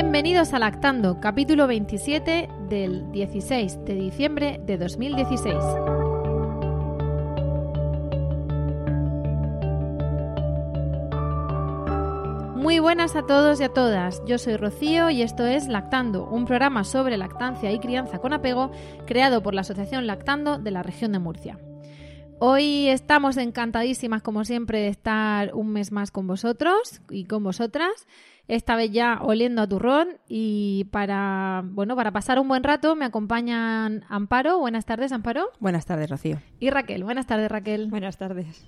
Bienvenidos a Lactando, capítulo 27 del 16 de diciembre de 2016. Muy buenas a todos y a todas. Yo soy Rocío y esto es Lactando, un programa sobre lactancia y crianza con apego creado por la Asociación Lactando de la región de Murcia. Hoy estamos encantadísimas, como siempre, de estar un mes más con vosotros y con vosotras. Esta vez ya oliendo a turrón y para, bueno, para pasar un buen rato me acompañan Amparo. Buenas tardes, Amparo. Buenas tardes, Rocío. Y Raquel. Buenas tardes, Raquel. Buenas tardes.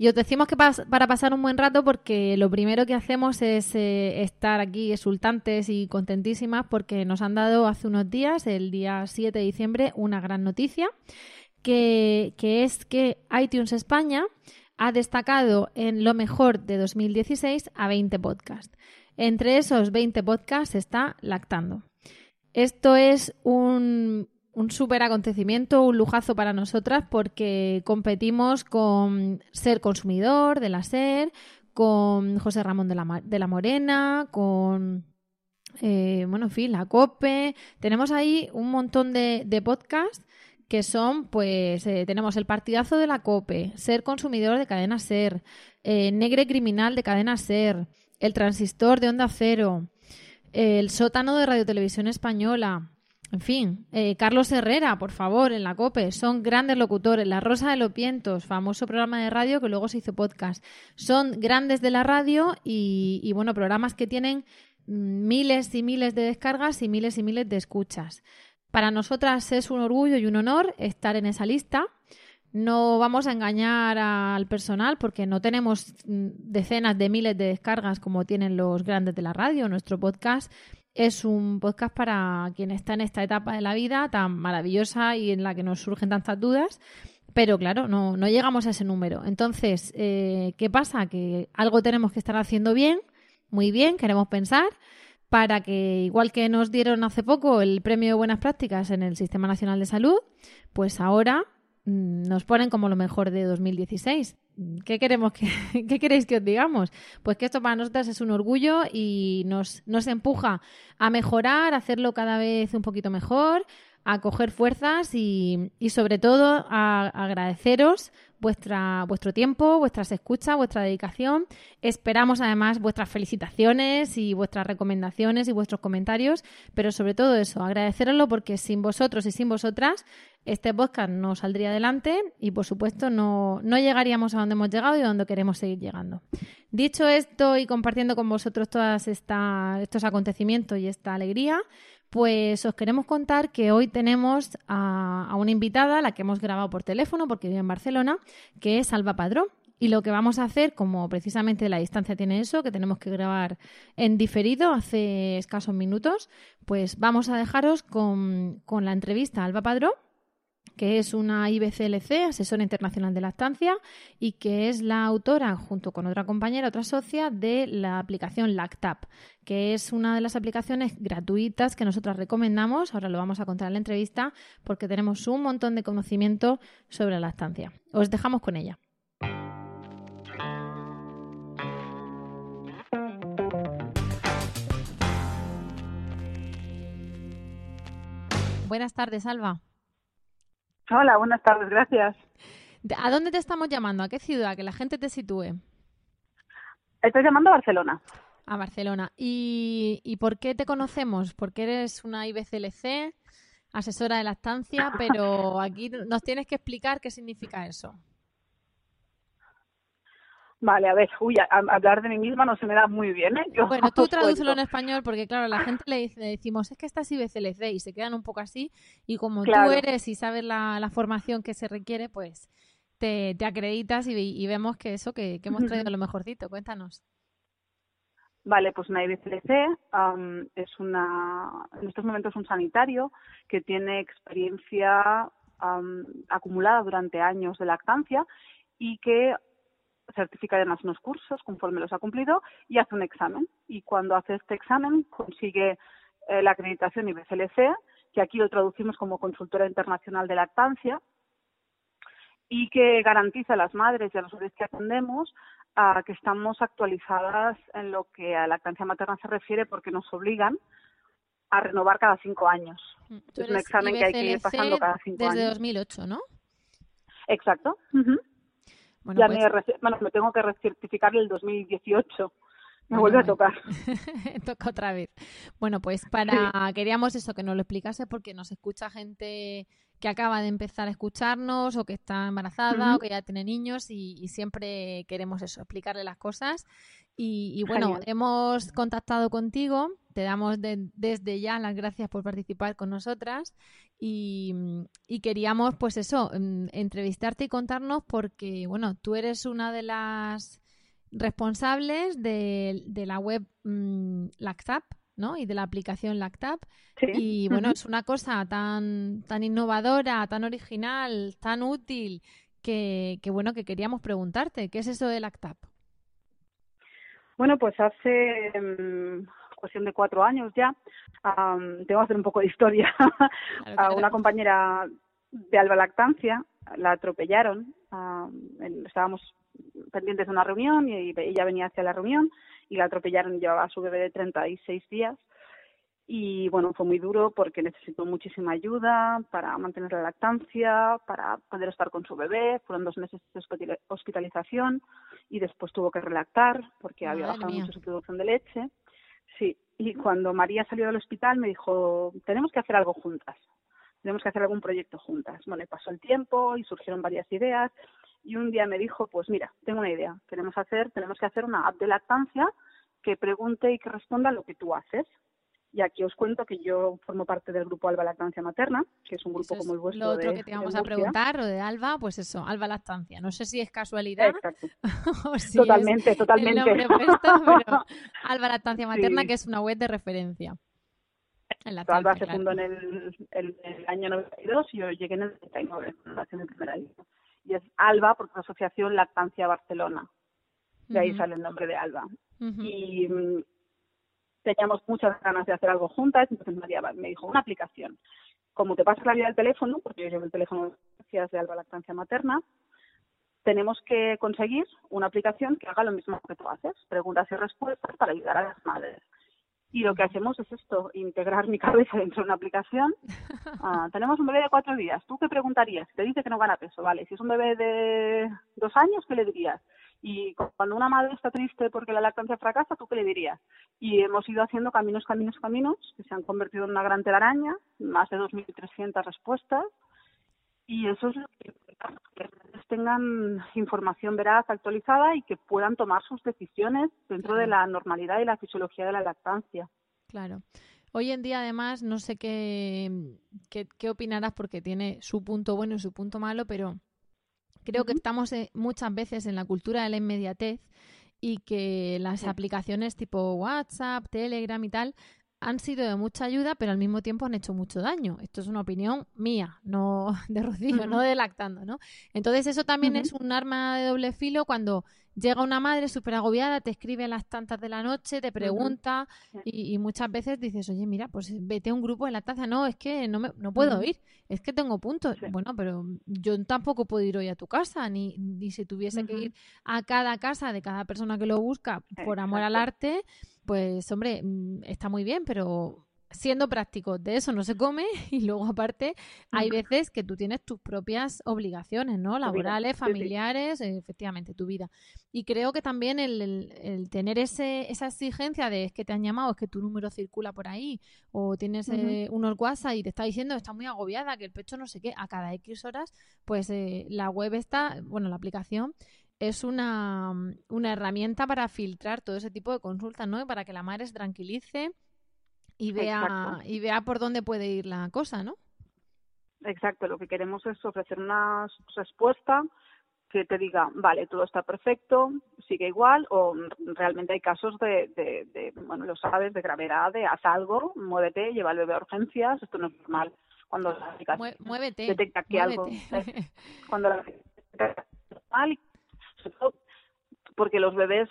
Y os decimos que para pasar un buen rato porque lo primero que hacemos es eh, estar aquí exultantes y contentísimas porque nos han dado hace unos días, el día 7 de diciembre, una gran noticia, que, que es que iTunes España ha destacado en lo mejor de 2016 a 20 podcasts. Entre esos 20 podcasts está Lactando. Esto es un, un súper acontecimiento, un lujazo para nosotras porque competimos con Ser Consumidor de la SER, con José Ramón de la, de la Morena, con, eh, bueno, en fin, la COPE. Tenemos ahí un montón de, de podcasts que son, pues, eh, tenemos el partidazo de la COPE, Ser Consumidor de Cadena SER, eh, Negre Criminal de Cadena SER, El Transistor de Onda Cero, El Sótano de Radio Televisión Española, en fin, eh, Carlos Herrera, por favor, en la COPE, son grandes locutores. La Rosa de los Vientos, famoso programa de radio que luego se hizo podcast. Son grandes de la radio y, y, bueno, programas que tienen miles y miles de descargas y miles y miles de escuchas. Para nosotras es un orgullo y un honor estar en esa lista. No vamos a engañar al personal porque no tenemos decenas de miles de descargas como tienen los grandes de la radio. Nuestro podcast es un podcast para quien está en esta etapa de la vida tan maravillosa y en la que nos surgen tantas dudas. Pero claro, no, no llegamos a ese número. Entonces, eh, ¿qué pasa? Que algo tenemos que estar haciendo bien, muy bien, queremos pensar, para que, igual que nos dieron hace poco el premio de buenas prácticas en el Sistema Nacional de Salud, pues ahora nos ponen como lo mejor de 2016. ¿Qué queremos que, qué queréis que os digamos? Pues que esto para nosotras es un orgullo y nos, nos empuja a mejorar, a hacerlo cada vez un poquito mejor, a coger fuerzas y, y sobre todo a agradeceros vuestra, vuestro tiempo, vuestras escuchas, vuestra dedicación. Esperamos además vuestras felicitaciones y vuestras recomendaciones y vuestros comentarios, pero sobre todo eso, agradeceroslo porque sin vosotros y sin vosotras este podcast no saldría adelante y por supuesto no, no llegaríamos a donde hemos llegado y a donde queremos seguir llegando. Dicho esto y compartiendo con vosotros todos estos acontecimientos y esta alegría, pues os queremos contar que hoy tenemos a, una invitada, la que hemos grabado por teléfono porque vive en Barcelona, que es Alba Padrón. Y lo que vamos a hacer, como precisamente la distancia tiene eso, que tenemos que grabar en diferido hace escasos minutos, pues vamos a dejaros con, con la entrevista a Alba Padrón que es una IBCLC, asesora internacional de lactancia, y que es la autora, junto con otra compañera, otra socia, de la aplicación Lactap, que es una de las aplicaciones gratuitas que nosotras recomendamos. Ahora lo vamos a contar en la entrevista, porque tenemos un montón de conocimiento sobre la lactancia. Os dejamos con ella. Buenas tardes, Alba. Hola, buenas tardes, gracias. ¿A dónde te estamos llamando? ¿A qué ciudad? Que la gente te sitúe. Estoy llamando a Barcelona. A Barcelona. ¿Y, ¿Y por qué te conocemos? Porque eres una IBCLC, asesora de lactancia, pero aquí nos tienes que explicar qué significa eso. Vale, a ver, uy, a, a hablar de mí misma no se me da muy bien, ¿eh? Yo bueno, tú tradúcelo en español porque, claro, a la gente le, decimos, es que estás IBCLC y se quedan un poco así y como claro. tú eres y sabes la, la, formación que se requiere, pues te, acreditas y, vemos que eso, que, hemos traído lo mejorcito. Cuéntanos. Vale, pues una IBCLC es una, en estos momentos un sanitario que tiene experiencia acumulada durante años de lactancia y que certifica además unos cursos conforme los ha cumplido y hace un examen. Y cuando hace este examen consigue eh, la acreditación IBCLC, que aquí lo traducimos como consultora internacional de lactancia, y que garantiza a las madres y a los bebés que atendemos a que estamos actualizadas en lo que a lactancia materna se refiere porque nos obligan a renovar cada cinco años. Mm, es un examen que hay que ir pasando cada cinco años. Desde 2008, ¿no? Exacto. Bueno, ya me, pues bueno, me tengo que recertificar el 2018. Me vuelve a tocar. Toca otra vez. Bueno, pues para queríamos eso que nos lo explicase porque nos escucha gente que acaba de empezar a escucharnos o que está embarazada o que ya tiene niños y, siempre queremos eso, explicarle las cosas. Y, bueno, hemos contactado contigo, te damos desde ya las gracias por participar con nosotras y, queríamos pues eso, mm, entrevistarte y contarnos porque bueno, tú eres una de las responsables de, la web mm, Lactap, ¿no? Y de la aplicación Lactap. Y bueno, es una cosa tan, tan innovadora, tan original, tan útil, que, bueno, que queríamos preguntarte, ¿qué es eso de Lactap? Bueno, pues hace mm, cuestión de cuatro años ya, tengo que hacer un poco de historia, a una compañera de Alba Lactancia la atropellaron, estábamos pendientes de una reunión y ella venía hacia la reunión y la atropellaron y llevaba a su bebé de 36 días. Y bueno, fue muy duro porque necesitó muchísima ayuda para mantener la lactancia, para poder estar con su bebé. Fueron dos meses de hospitalización y después tuvo que relactar porque había bajado mucho su producción de leche. Y cuando María salió del hospital me dijo, tenemos que hacer algo juntas, tenemos que hacer algún proyecto juntas. Bueno, y pasó el tiempo y surgieron varias ideas y un día me dijo, pues mira, tengo una idea, queremos hacer, tenemos que hacer una app de lactancia que pregunte y que responda lo que tú haces. Y aquí os cuento que yo formo parte del grupo Alba Lactancia Materna, que es un grupo como el vuestro. Lo otro que te vamos a preguntar, lo de Alba, pues eso, Alba Lactancia. No sé si es casualidad. totalmente, totalmente. El pero Alba Lactancia Materna, que es una web de referencia. En Alba se fundó en el, el, año 92 y yo llegué en el 99, en el primer año y es ALBA porque es Asociación Lactancia Barcelona. De ahí sale el nombre de ALBA. Y mm, teníamos muchas ganas de hacer algo juntas, entonces María me dijo, una aplicación. Como te pasa la vida del teléfono, porque yo llevo el teléfono de Alba Lactancia Materna, tenemos que conseguir una aplicación que haga lo mismo que tú haces, preguntas y respuestas para ayudar a las madres. Y lo que hacemos es esto, integrar mi cabeza dentro de una aplicación. Ah, tenemos un bebé de cuatro días. ¿Tú qué preguntarías? Te dice que no gana peso, vale. Si es un bebé de dos años, ¿qué le dirías? Y cuando una madre está triste porque la lactancia fracasa, ¿tú qué le dirías? Y hemos ido haciendo caminos, caminos, caminos, que se han convertido en una gran telaraña, más de 2.300 respuestas. Y eso es lo que tengan información veraz, actualizada y que puedan tomar sus decisiones dentro de la normalidad y la fisiología de la lactancia. Claro. Hoy en día, además, no sé qué, qué, opinarás porque tiene su punto bueno y su punto malo, pero creo que estamos eh, muchas veces en la cultura de la inmediatez y que las aplicaciones tipo WhatsApp, Telegram y tal han sido de mucha ayuda, pero al mismo tiempo han hecho mucho daño. Esto es una opinión mía, no de Rocío, no de lactando, ¿no? Entonces eso también es un arma de doble filo cuando llega una madre súper agobiada, te escribe a las tantas de la noche, te pregunta y, muchas veces dices, oye, mira, pues vete a un grupo de lactancia. No, es que no, me, no puedo ir, es que tengo puntos. Bueno, pero yo tampoco puedo ir hoy a tu casa, ni, ni si tuviese que ir a cada casa de cada persona que lo busca por amor al arte pues hombre, mm, está muy bien, pero siendo práctico, de eso no se come y luego aparte hay veces que tú tienes tus propias obligaciones, ¿no? Laborales, familiares, efectivamente, tu vida. Y creo que también el, tener ese, esa exigencia de es que te han llamado, es que tu número circula por ahí, o tienes eh, unos WhatsApp y te está diciendo está muy agobiada, que el pecho no sé qué, a cada X horas, pues eh, la web está, bueno, la aplicación es una, una, herramienta para filtrar todo ese tipo de consultas, ¿no? Para que la madre se tranquilice y vea, y vea por dónde puede ir la cosa, ¿no? Exacto, lo que queremos es ofrecer una respuesta que te diga, vale, todo está perfecto, sigue igual, o realmente hay casos de, de, bueno, lo sabes, de gravedad, de haz algo, muévete, lleva al bebé a urgencias, esto no es normal. Cuando la muévete, detecta que algo, cuando la mal, porque los bebés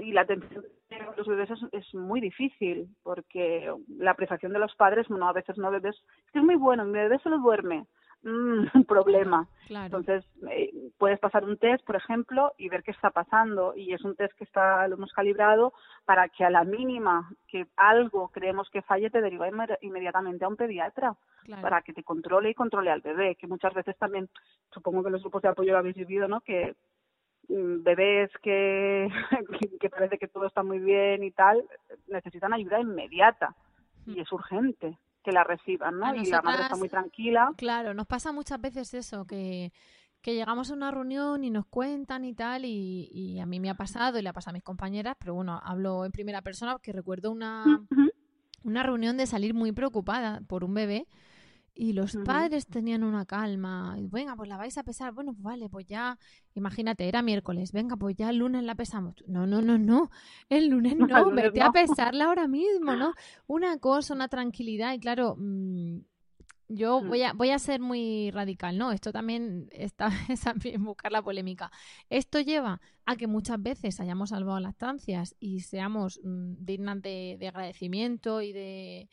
y la atención de los bebés es, muy difícil, porque la apreciación de los padres, bueno, a veces no bebés, es que es muy bueno, mi bebé solo duerme, mm, problema. Entonces, eh, puedes pasar un test, por ejemplo, y ver qué está pasando. Y es un test que está, lo hemos calibrado para que a la mínima que algo creemos que falle, te deriva inmediatamente a un pediatra para que te controle y controle al bebé. Que muchas veces también, supongo que los grupos de apoyo lo habéis vivido, ¿no? Que bebés que, que parece que todo está muy bien y tal, necesitan ayuda inmediata y es urgente que la reciban, ¿no? y la madre está muy tranquila. Claro, nos pasa muchas veces eso, que, que llegamos a una reunión y nos cuentan y tal, y, y, a mí me ha pasado y le ha pasado a mis compañeras, pero bueno, hablo en primera persona porque recuerdo una, una reunión de salir muy preocupada por un bebé y los padres tenían una calma. Venga, pues la vais a pesar. Bueno, pues vale, pues ya, imagínate, era miércoles. Venga, pues ya el lunes la pesamos. No, no, no, no. El lunes no, vete a pesarla ahora mismo, ¿no? Una cosa, una tranquilidad. Y claro, mm, yo voy a, voy a ser muy radical, ¿no? Esto también está en buscar la polémica. Esto lleva a que muchas veces hayamos salvado lactancias y seamos mm, dignas de agradecimiento y de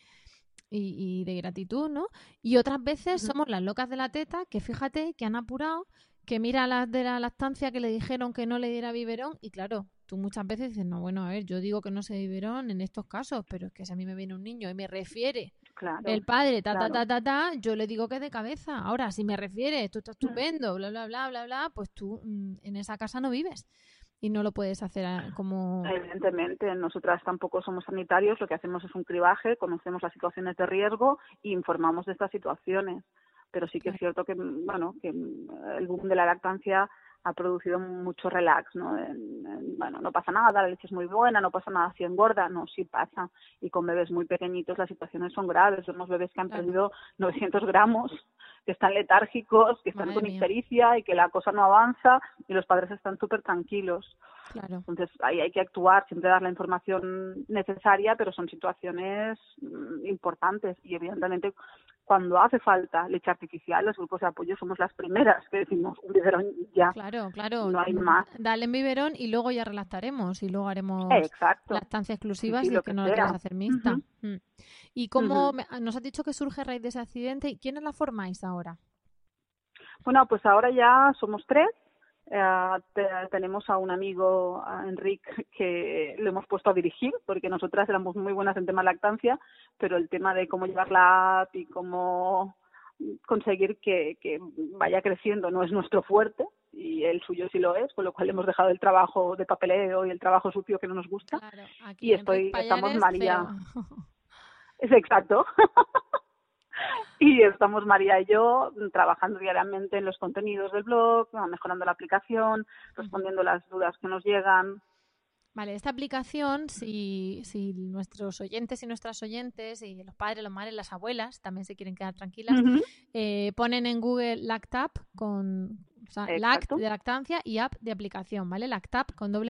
y, de gratitud, ¿no? Y otras veces somos las locas de la teta, que fíjate que han apurado, que mira las de la lactancia que le dijeron que no le diera biberón, y claro, tú muchas veces dices, no, bueno, a ver, yo digo que no se biberón en estos casos, pero es que si a mí me viene un niño y me refiere el padre, ta, ta, ta, ta, ta, yo le digo que de cabeza. Ahora, si me refiere, esto está estupendo, bla, bla, bla, bla, bla, pues tú mm, en esa casa no vives y no lo puedes hacer como... Evidentemente, nosotras tampoco somos sanitarios, lo que hacemos es un cribaje, conocemos las situaciones de riesgo e informamos de estas situaciones. Pero sí que es cierto que, bueno, que el boom de la lactancia ha producido mucho relax, ¿no? bueno, no pasa nada, la leche es muy buena, no pasa nada si engorda, no, sí pasa. Y con bebés muy pequeñitos las situaciones son graves. Vemos bebés que han perdido 900 gramos que están letárgicos, que están con ictericia y que la cosa no avanza y los padres están súper tranquilos. Claro. Entonces ahí hay que actuar, siempre dar la información necesaria, pero son situaciones mm, importantes y evidentemente cuando hace falta leche artificial, los grupos de apoyo somos las primeras que decimos un biberón ya. Claro, claro. No hay más. Dale en biberón y luego ya relactaremos y luego haremos Exacto. lactancia exclusiva si que no lo quieres hacer mixta. Mm. ¿Y cómo nos has dicho que surge a raíz de ese accidente? ¿Y quiénes la formáis ahora? Bueno, pues ahora ya somos tres. Eh, tenemos a un amigo, a Enrique, que lo hemos puesto a dirigir, porque nosotras éramos muy buenas en tema lactancia, pero el tema de cómo llevar la app y cómo conseguir que, que vaya creciendo no es nuestro fuerte y el suyo sí lo es, con lo cual hemos dejado el trabajo de papeleo y el trabajo sucio que no nos gusta. y estoy, estamos María. Es exacto. y estamos María y yo trabajando diariamente en los contenidos del blog, mejorando la aplicación, respondiendo las dudas que nos llegan. Vale, esta aplicación, si, si nuestros oyentes y nuestras oyentes, y los padres, los madres, las abuelas, también se quieren quedar tranquilas, eh, ponen en Google Lactap con Lact de lactancia y app de aplicación, ¿vale? Lactap con doble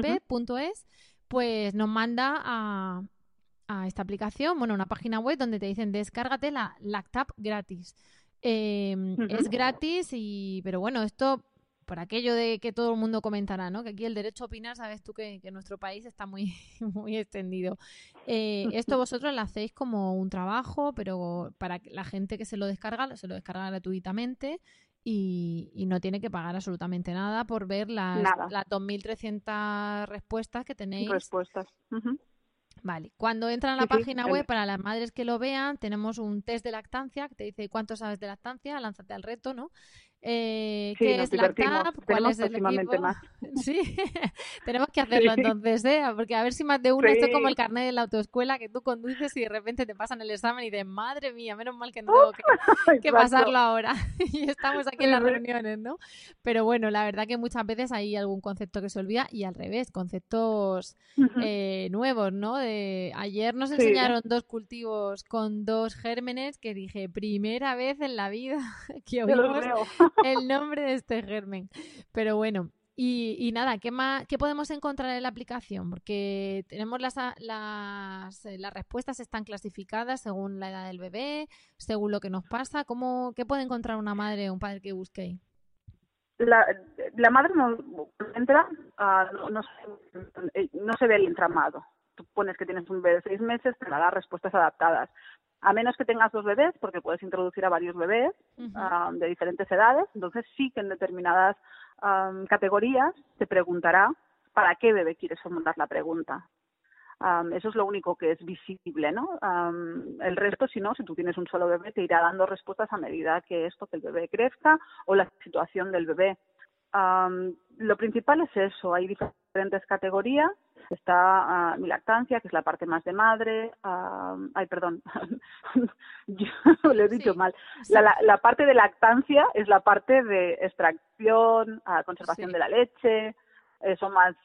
p.es, pues nos manda a, esta aplicación, bueno, una página web donde te dicen descárgate la Lactap gratis. Em, es gratis y, pero bueno, esto por aquello de que todo el mundo comentará, ¿no? Que aquí el derecho a opinar, sabes tú que, en nuestro país está muy, muy extendido. Eh, esto vosotros lo hacéis como un trabajo, pero para la gente que se lo descarga, se lo descarga gratuitamente y, no tiene que pagar absolutamente nada por ver las, las 2.300 respuestas que tenéis. Respuestas. Vale, cuando entran a la página web, para las madres que lo vean, tenemos un test de lactancia que te dice cuánto sabes de lactancia, lánzate al reto, ¿no? Eh, ¿Qué es la TAP? ¿Cuál es el equipo? Más. Sí, tenemos que hacerlo entonces, ¿eh? Porque a ver si más de uno, esto es como el carnet de la autoescuela que tú conduces y de repente te pasan el examen y dices, madre mía, menos mal que no tengo que, pasarlo ahora. y estamos aquí en las reuniones, ¿no? Pero bueno, la verdad que muchas veces hay algún concepto que se olvida y al revés, conceptos eh, nuevos, ¿no? De, ayer nos enseñaron dos cultivos con dos gérmenes que dije, primera vez en la vida que oímos el nombre de este germen. Pero bueno, y, nada, ¿qué, más, ¿qué podemos encontrar en la aplicación? Porque tenemos las, las, eh, las respuestas están clasificadas según la edad del bebé, según lo que nos pasa. ¿Cómo, ¿Qué puede encontrar una madre o un padre que busque La, la madre no entra, ah, no, no, no, se ve el entramado. Tú pones que tienes un bebé de seis meses, te da respuestas adaptadas a menos que tengas dos bebés, porque puedes introducir a varios bebés de diferentes edades, entonces sí que en determinadas categorías te preguntará para qué bebé quieres formular la pregunta. eso es lo único que es visible, ¿no? el resto, si no, si tú tienes un solo bebé, te irá dando respuestas a medida que esto, que el bebé crezca o la situación del bebé. lo principal es eso, hay diferentes categorías Está uh, mi lactancia, que es la parte más de madre. ay, perdón, yo lo he dicho mal. La, la, parte de lactancia es la parte de extracción, uh, conservación de la leche, eso más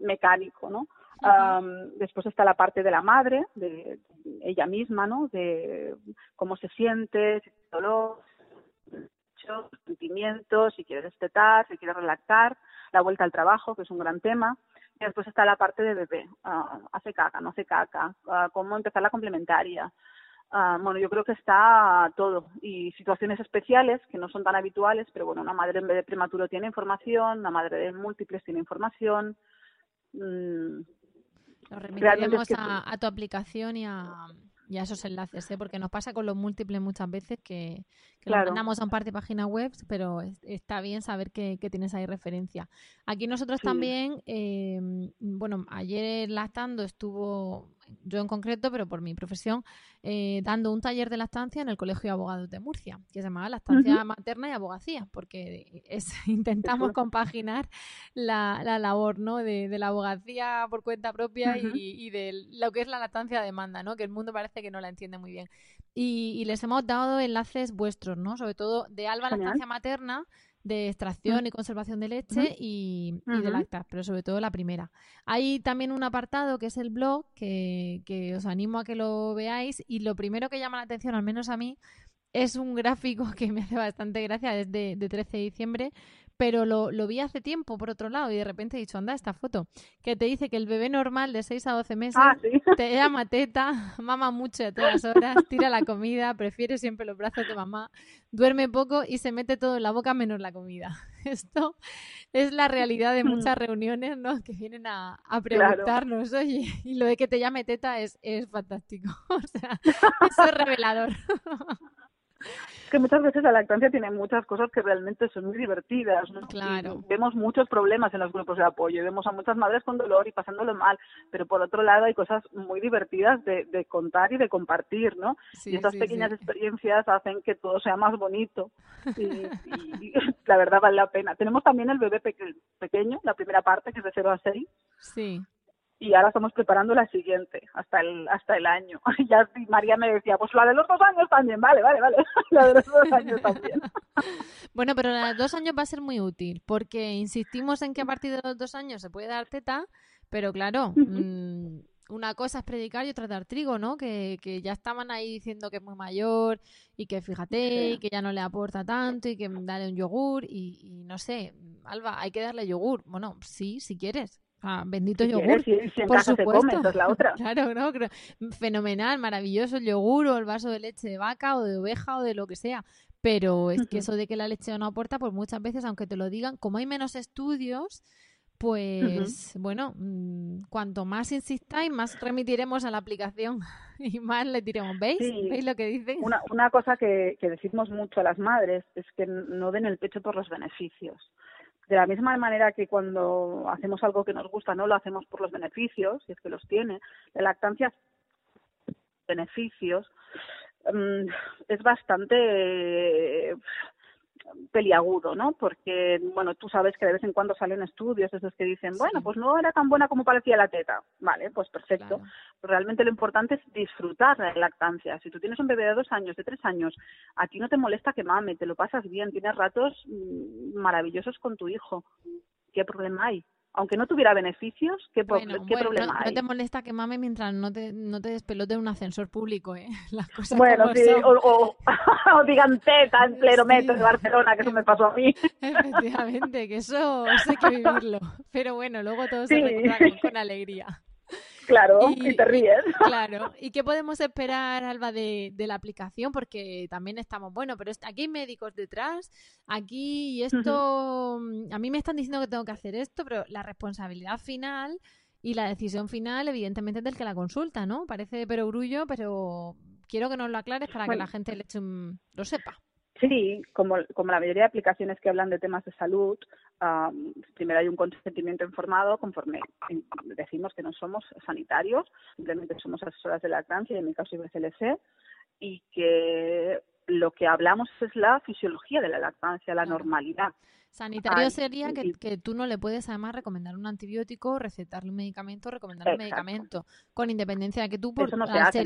mecánico, ¿no? después está la parte de la madre, de ella misma, ¿no? De cómo se siente, si tiene dolor, sentimientos, si quiere destetar, si quiere relactar, la vuelta al trabajo, que es un gran tema. Y después está la parte de bebé, ah, hace caca, no hace caca, uh, cómo empezar la complementaria. Uh, bueno, yo creo que está todo. Y situaciones especiales que no son tan habituales, pero bueno, una madre en bebé prematuro tiene información, una madre de múltiples tiene información. Mm, Lo remitiremos a, a, tu aplicación y a, y a esos enlaces, ¿eh? porque nos pasa con los múltiples muchas veces que, que mandamos a un par de páginas web, pero está bien saber que, tienes ahí referencia. Aquí nosotros también, eh, bueno, ayer lactando estuvo yo en concreto, pero por mi profesión, eh, dando un taller de lactancia en el Colegio de Abogados de Murcia, que se llamaba Lactancia Materna y Abogacía, porque es, intentamos compaginar la, la, labor ¿no? de, de, la abogacía por cuenta propia y, y, de lo que es la lactancia de demanda, ¿no? que el mundo parece que no la entiende muy bien. Y, y les hemos dado enlaces vuestros, ¿no? sobre todo de Alba Lactancia Materna, de extracción y conservación de leche y, de lactas, pero sobre todo la primera. Hay también un apartado que es el blog, que, que os animo a que lo veáis y lo primero que llama la atención, al menos a mí, es un gráfico que me hace bastante gracia desde de 13 de diciembre, pero lo, lo, vi hace tiempo, por otro lado, y de repente he dicho, anda, esta foto, que te dice que el bebé normal de 6 a 12 meses ah, te llama teta, mama mucho a todas horas, tira la comida, prefiere siempre los brazos de mamá, duerme poco y se mete todo en la boca menos la comida. Esto es la realidad de muchas mm. reuniones, ¿no? Que vienen a, a preguntarnos, oye, y lo de que te llame teta es, es fantástico. o sea, eso es revelador. Que muchas veces la lactancia tiene muchas cosas que realmente son muy divertidas. ¿no? Claro. vemos muchos problemas en los grupos de apoyo, vemos a muchas madres con dolor y pasándolo mal, pero por otro lado hay cosas muy divertidas de, de contar y de compartir, ¿no? y estas pequeñas experiencias hacen que todo sea más bonito y, y, la verdad vale la pena. Tenemos también el bebé pequeño, la primera parte que es de 0 a 6. Sí y ahora estamos preparando la siguiente hasta el hasta el año. Y ya María me decía, pues la de los dos años también, vale, vale, vale, la de los dos años también. bueno, pero la de dos años va a ser muy útil porque insistimos en que a partir de los dos años se puede dar teta, pero claro, mm, una cosa es predicar y otra es dar trigo, ¿no? Que, que ya estaban ahí diciendo que es muy mayor y que fíjate, y que ya no le aporta tanto y que darle un yogur y, y no sé, Alba, hay que darle yogur. Bueno, sí, si quieres, Ah, bendito yogur. por supuesto. la otra. claro, no, fenomenal, maravilloso el yogur o el vaso de leche de vaca o de oveja o de lo que sea. Pero es que eso de que la leche no aporta, pues muchas veces, aunque te lo digan, como hay menos estudios, pues bueno, mm, cuanto más insistáis, más remitiremos a la aplicación y más le diremos. ¿Veis? ¿Veis lo que dicen? Una, una cosa que, que decimos mucho a las madres es que no den el pecho por los beneficios. De la misma manera que cuando hacemos algo que nos gusta, no lo hacemos por los beneficios, si es que los tiene, la lactancia beneficios mm, es bastante peliagudo, ¿no? Porque, bueno, tú sabes que de vez en cuando salen estudios esos que dicen, bueno, pues no era tan buena como parecía la teta. Vale, pues perfecto. realmente lo importante es disfrutar la lactancia. Si tú tienes un bebé de dos años, de tres años, a ti no te molesta que mame, te lo pasas bien, tienes ratos mm, maravillosos con tu hijo. ¿Qué problema hay? Aunque no tuviera beneficios, ¿qué, problema no, No te molesta que mame mientras no te, no te despelote un ascensor público, ¿eh? Las cosas bueno, sí, o, o, digan teta en pleno metro de Barcelona, que eso me pasó a mí. Efectivamente, que eso, hay que vivirlo. Pero bueno, luego todo se recupera con alegría. Claro, y, te ríes. Claro. ¿Y qué podemos esperar, Alba, de, la aplicación? Porque también estamos, bueno, pero aquí hay médicos detrás, aquí y esto, mm, a mí me están diciendo que tengo que hacer esto, pero la responsabilidad final y la decisión final, evidentemente, es del que la consulta, ¿no? Parece perogrullo, pero quiero que nos lo aclares para que la gente le eche lo sepa. Sí, como, como la mayoría de aplicaciones que hablan de temas de salud, primero hay un consentimiento informado conforme decimos que no somos sanitarios, simplemente somos asesoras de lactancia y en mi caso IBCLC, y que lo que hablamos es la fisiología de la lactancia, la normalidad. Sanitario sería que, que, tú no le puedes además recomendar un antibiótico, recetarle un medicamento, recomendarle un medicamento, con independencia de que tú, por, no se hace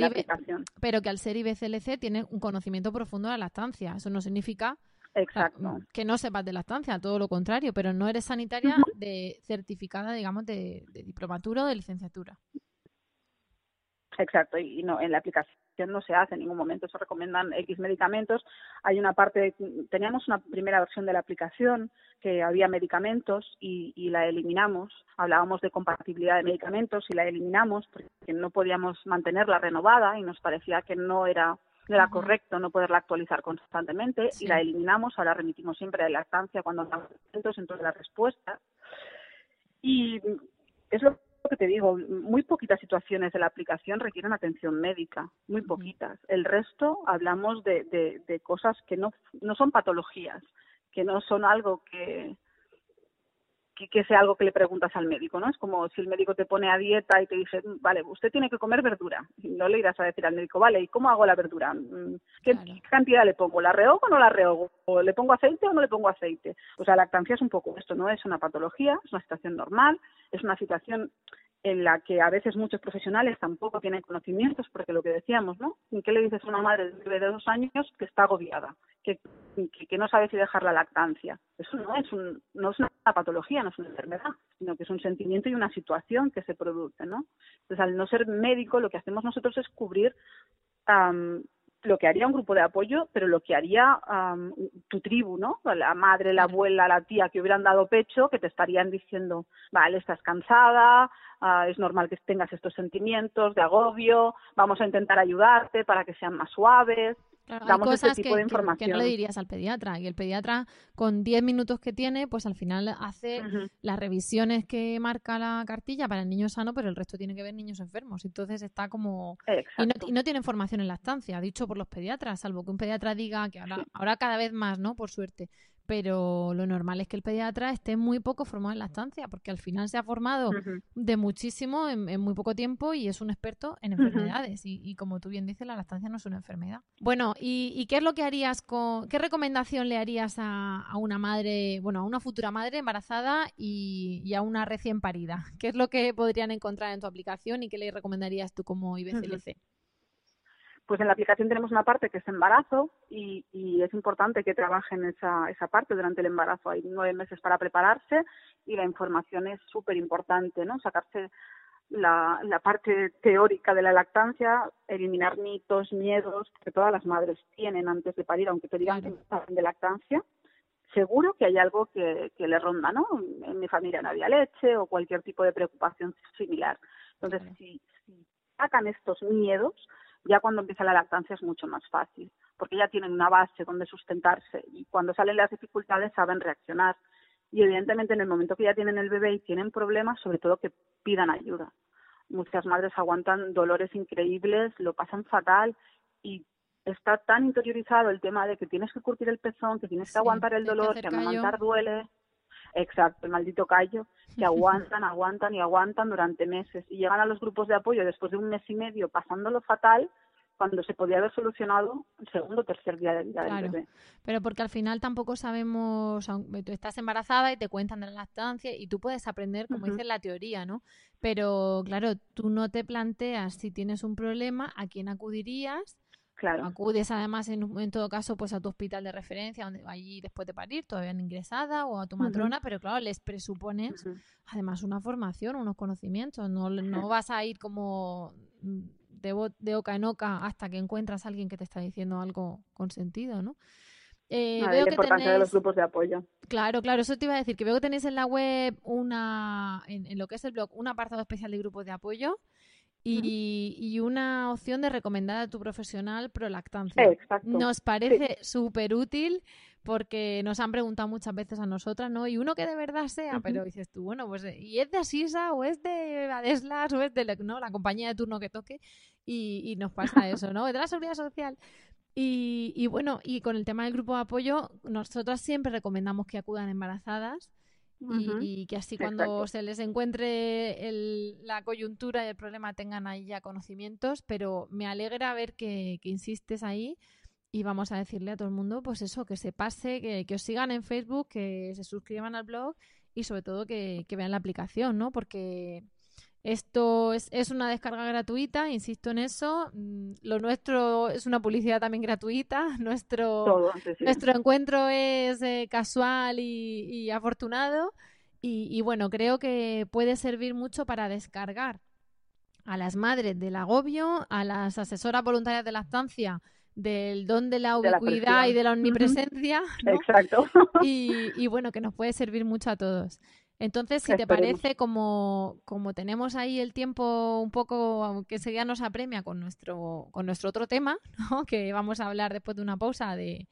pero que al ser IBCLC tienes un conocimiento profundo de la lactancia. Eso no significa Exacto. que no sepas de lactancia, todo lo contrario, pero no eres sanitaria de certificada, digamos, de, de diplomatura o de licenciatura. Exacto, y no, en la aplicación no se hace en ningún momento, se recomiendan X medicamentos. Hay una parte, teníamos una primera versión de la aplicación que había medicamentos y, y la eliminamos. Hablábamos de compatibilidad de medicamentos y la eliminamos porque no podíamos mantenerla renovada y nos parecía que no era era correcto no poderla actualizar constantemente y la eliminamos, ahora remitimos siempre a la lactancia cuando damos en todas las respuestas. Y es lo que te digo, muy poquitas situaciones de la aplicación requieren atención médica, muy poquitas. El resto hablamos de, de, de cosas que no, no son patologías, que no son algo que, que, sea algo que le preguntas al médico, ¿no? Es como si el médico te pone a dieta y te dice, vale, usted tiene que comer verdura. Y no le irás a decir al médico, vale, ¿y cómo hago la verdura? Mm, ¿Qué, cantidad le pongo? ¿La rehogo o no la rehogo? ¿O le pongo aceite o no le pongo aceite? O sea, la lactancia es un poco esto, no es una patología, es una situación normal, es una situación en la que a veces muchos profesionales tampoco tienen conocimientos, porque lo que decíamos, ¿no? ¿Qué le dices a una madre de dos años que está agobiada, que, que, no sabe si dejar la lactancia? Eso no es, un, no es una patología, no es una enfermedad, sino que es un sentimiento y una situación que se produce, ¿no? Entonces, al no ser médico, lo que hacemos nosotros es cubrir lo que haría un grupo de apoyo, pero lo que haría tu tribu, ¿no? La madre, la abuela, la tía que hubieran dado pecho, que te estarían diciendo, vale, estás cansada, ah, es normal que tengas estos sentimientos de agobio, vamos a intentar ayudarte para que sean más suaves, hay cosas que, no le dirías al pediatra y el pediatra con 10 minutos que tiene, pues al final hace las revisiones que marca la cartilla para el niño sano, pero el resto tiene que ver niños enfermos. Entonces está como... Y no, y no, tiene formación en la estancia, dicho por los pediatras, salvo que un pediatra diga que ahora, ahora cada vez más, ¿no? Por suerte, pero lo normal es que el pediatra esté muy poco formado en la estancia, porque al final se ha formado de muchísimo en, muy poco tiempo y es un experto en enfermedades. y, como tú bien dices, la lactancia no es una enfermedad. Bueno, ¿y, qué es lo que harías con, qué recomendación le harías a, una madre, bueno, a una futura madre embarazada y, a una recién parida? ¿Qué es lo que podrían encontrar en tu aplicación y qué le recomendarías tú como IBCLC? Pues en la aplicación tenemos una parte que es embarazo y, es importante que trabajen esa, esa parte durante el embarazo. Hay nueve meses para prepararse y la información es súper importante, ¿no? Sacarse la, la parte teórica de la lactancia, eliminar mitos, miedos que todas las madres tienen antes de parir, aunque te digan que no saben de lactancia, seguro que hay algo que, que le ronda, ¿no? En mi familia no había leche o cualquier tipo de preocupación similar. Entonces, si, si sacan estos miedos, ya cuando empieza la lactancia es mucho más fácil, porque ya tienen una base donde sustentarse y cuando salen las dificultades saben reaccionar. Y evidentemente en el momento que ya tienen el bebé y tienen problemas, sobre todo que pidan ayuda. Muchas madres aguantan dolores increíbles, lo pasan fatal y está tan interiorizado el tema de que tienes que curtir el pezón, que tienes que aguantar el dolor, que, que amamantar duele. Exacto, el maldito callo, que aguantan, aguantan y aguantan durante meses y llegan a los grupos de apoyo después de un mes y medio pasándolo fatal cuando se podía haber solucionado el segundo o tercer día de vida del bebé. Pero porque al final tampoco sabemos, tú estás embarazada y te cuentan de la lactancia y tú puedes aprender, como dice la teoría, ¿no? Pero claro, tú no te planteas si tienes un problema, a quién acudirías Acudes además en, todo caso pues a tu hospital de referencia, donde allí después de parir todavía ingresada o a tu matrona, pero claro, les presupones además una formación, unos conocimientos, no, no vas a ir como de, de oca en oca hasta que encuentras a alguien que te está diciendo algo con sentido, ¿no? Eh, veo la importancia de los grupos de apoyo. Claro, claro, eso te iba a decir, que veo que tenéis en la web una, en, en, lo que es el blog, un apartado especial de grupos de apoyo y, una opción de recomendar a tu profesional prolactancia. Exacto. Nos parece súper útil porque nos han preguntado muchas veces a nosotras, ¿no? Y uno que de verdad sea, pero dices tú, bueno, pues, ¿y es de Asisa o es de Adeslas o es de ¿no? la compañía de turno que toque? Y, y nos pasa eso, ¿no? De la seguridad social. Y, y, bueno, y con el tema del grupo de apoyo, nosotras siempre recomendamos que acudan embarazadas y, que así cuando se les encuentre la coyuntura y el problema tengan ahí ya conocimientos, pero me alegra ver que, insistes ahí y vamos a decirle a todo el mundo, pues eso, que se pase, que, que os sigan en Facebook, que se suscriban al blog y sobre todo que, que vean la aplicación, ¿no? Porque esto es, es, una descarga gratuita, insisto en eso. Mm, lo nuestro es una publicidad también gratuita. Nuestro, nuestro encuentro es eh, casual y, afortunado. Y, bueno, creo que puede servir mucho para descargar a las madres del agobio, a las asesoras voluntarias de lactancia del don de la ubicuidad y de la omnipresencia. Exacto. Y, y bueno, que nos puede servir mucho a todos. Entonces, si te parece, como, como tenemos ahí el tiempo un poco que ya nos apremia con nuestro, con nuestro otro tema, ¿no? que vamos a hablar después de una pausa de,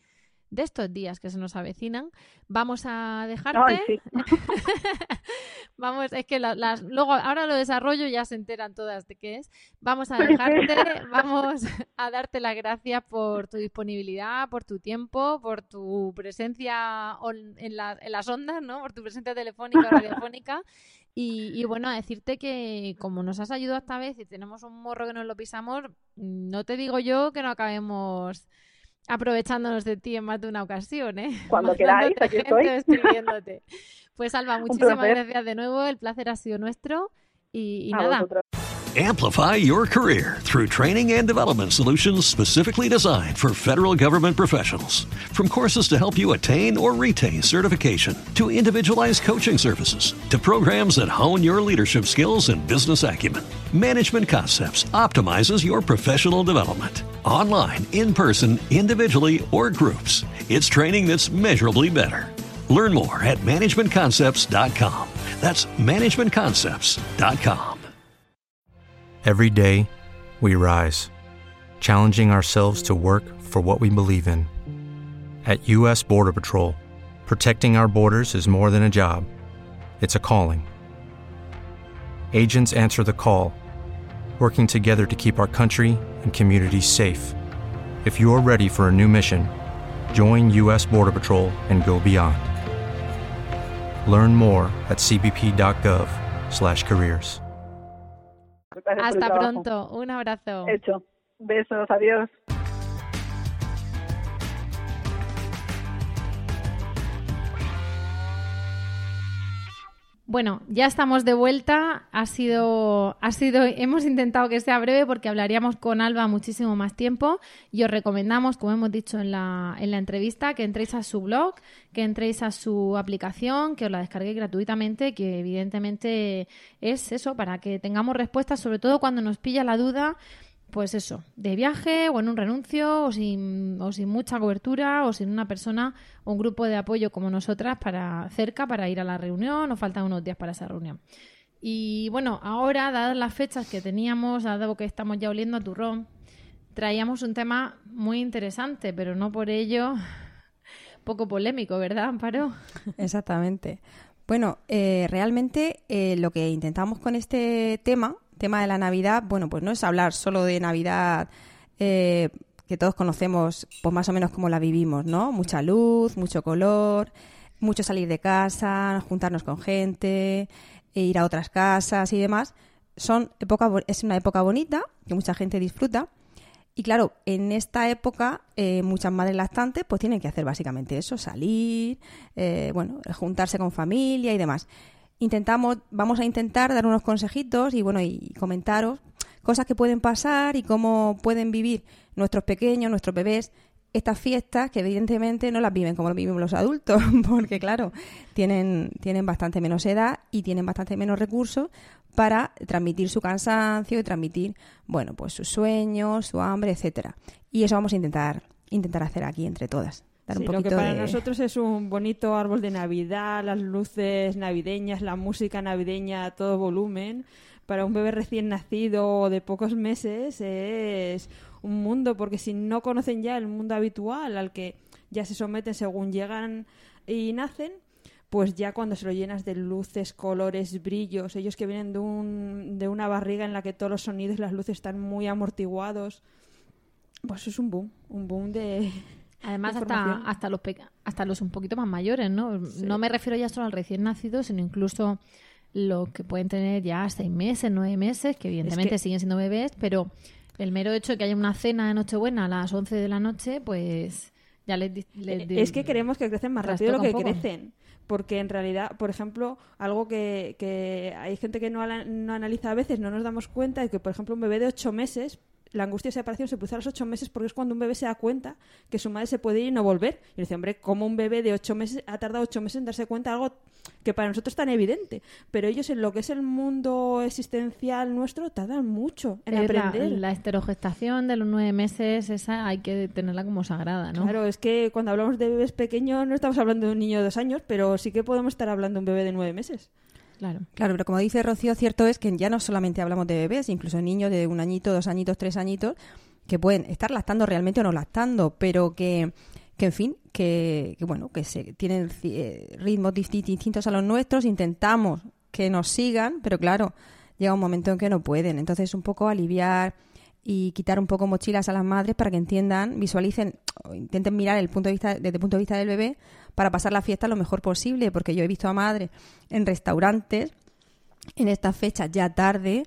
de estos días que se nos avecinan. Vamos a dejarte. Vamos, es que las, luego ahora lo desarrollo ya se enteran todas de qué es. Vamos a dejarte, vamos a darte las gracias por tu disponibilidad, por tu tiempo, por tu presencia en, las ondas, ¿no? Por tu presencia telefónica o radiofónica. Y, y, bueno, a decirte que como nos has ayudado esta vez y tenemos un morro que nos lo pisamos, no te digo yo que no acabemos aprovechándonos de ti en más de una ocasión, ¿eh? Cuando queráis, aquí estoy. Escribiéndote. Pues Alba, muchísimas gracias de nuevo, el placer ha sido nuestro y, y nada. Vosotros. Amplify your career through training and development solutions specifically designed for federal government professionals. From courses to help you attain or retain certification, to individualized coaching services, to programs that hone your leadership skills and business acumen, Management Concepts optimizes your professional development. Online, in person, individually, or groups, it's training that's measurably better. Learn more at managementconcepts.com. That's managementconcepts.com. Every day, we rise, challenging ourselves to work for what we believe in. At U.S. Border Patrol, protecting our borders is more than a job, it's a calling. Agents answer the call, working together to keep our country and communities safe. If you're ready for a new mission, join U.S. Border Patrol and go beyond. Learn more at cbp.gov/careers. Hasta pronto, un abrazo. Hecho. Besos, adiós. Bueno, ya estamos de vuelta. Ha sido, ha sido, hemos intentado que sea breve porque hablaríamos con Alba muchísimo más tiempo y os recomendamos, como hemos dicho en la, en la entrevista, que entréis a su blog, que entréis a su aplicación, que os la descarguéis gratuitamente, que evidentemente es eso, para que tengamos respuestas, sobre todo cuando nos pilla la duda pues eso, de viaje o en un renuncio o sin, o sin mucha cobertura o sin una persona o un grupo de apoyo como nosotras para cerca para ir a la reunión o faltan unos días para esa reunión. Y bueno, ahora, dadas las fechas que teníamos, dado que estamos ya oliendo a turrón, traíamos un tema muy interesante, pero no por ello poco polémico, ¿verdad, Amparo? Exactamente. Bueno, eh, realmente eh, lo que intentamos con este tema tema de la Navidad, bueno, pues no es hablar solo de Navidad eh, que todos conocemos, pues más o menos como la vivimos, ¿no? Mucha luz, mucho color, mucho salir de casa, juntarnos con gente, e ir a otras casas y demás. Son época, es una época bonita que mucha gente disfruta. Y claro, en esta época eh, muchas madres lactantes pues tienen que hacer básicamente eso, salir, eh, bueno, juntarse con familia y demás intentamos, vamos a intentar dar unos consejitos y bueno, y comentaros cosas que pueden pasar y cómo pueden vivir nuestros pequeños, nuestros bebés, estas fiestas que evidentemente no las viven como lo vivimos los adultos, porque claro, tienen, tienen bastante menos edad y tienen bastante menos recursos para transmitir su cansancio y transmitir, bueno, pues sus sueños, su hambre, etcétera. Y eso vamos a intentar, intentar hacer aquí entre todas lo que para nosotros es un bonito árbol de Navidad, las luces navideñas, la música navideña a todo volumen. Para un bebé recién nacido de pocos meses es un mundo, porque si no conocen ya el mundo habitual al que ya se someten según llegan y nacen, pues ya cuando se lo llenas de luces, colores, brillos, ellos que vienen de, un, de una barriga en la que todos los sonidos y las luces están muy amortiguados, pues es un boom, un boom de, Además, hasta, hasta, los hasta los un poquito más mayores, ¿no? No me refiero ya solo al recién nacido, sino incluso los que pueden tener ya seis meses, nueve meses, que evidentemente siguen siendo bebés, pero el mero hecho de que haya una cena de Nochebuena a las 11 de la noche, pues ya les... Eh, es que queremos que crecen más rápido de lo que crecen porque en realidad, por ejemplo, algo que, que hay gente que no, no, analiza a veces, no nos damos cuenta de que, por ejemplo, un bebé de ocho meses la angustia de separación se produce a los ocho meses porque es cuando un bebé se da cuenta que su madre se puede ir y no volver. Y dice, hombre, ¿cómo un bebé de ocho meses ha tardado ocho meses en darse cuenta de algo que para nosotros es tan evidente? Pero ellos en lo que es el mundo existencial nuestro tardan mucho en aprender. La, esterogestación de los nueve meses, esa hay que tenerla como sagrada, ¿no? Claro, es que cuando hablamos de bebés pequeños no estamos hablando de un niño de dos años, pero sí que podemos estar hablando de un bebé de nueve meses. Claro. Claro, pero como dice Rocío, cierto es que ya no solamente hablamos de bebés, incluso niños de un añito, dos añitos, tres añitos, que pueden estar lactando realmente o no lactando, pero que, que en fin, que, bueno, que se, tienen eh, ritmos distintos a los nuestros, intentamos que nos sigan, pero claro, llega un momento en que no pueden. Entonces, un poco aliviar y quitar un poco mochilas a las madres para que entiendan, visualicen o intenten mirar el punto de vista, desde el punto de vista del bebé para pasar la fiesta lo mejor posible, porque yo he visto a madres en restaurantes en estas fechas ya tarde,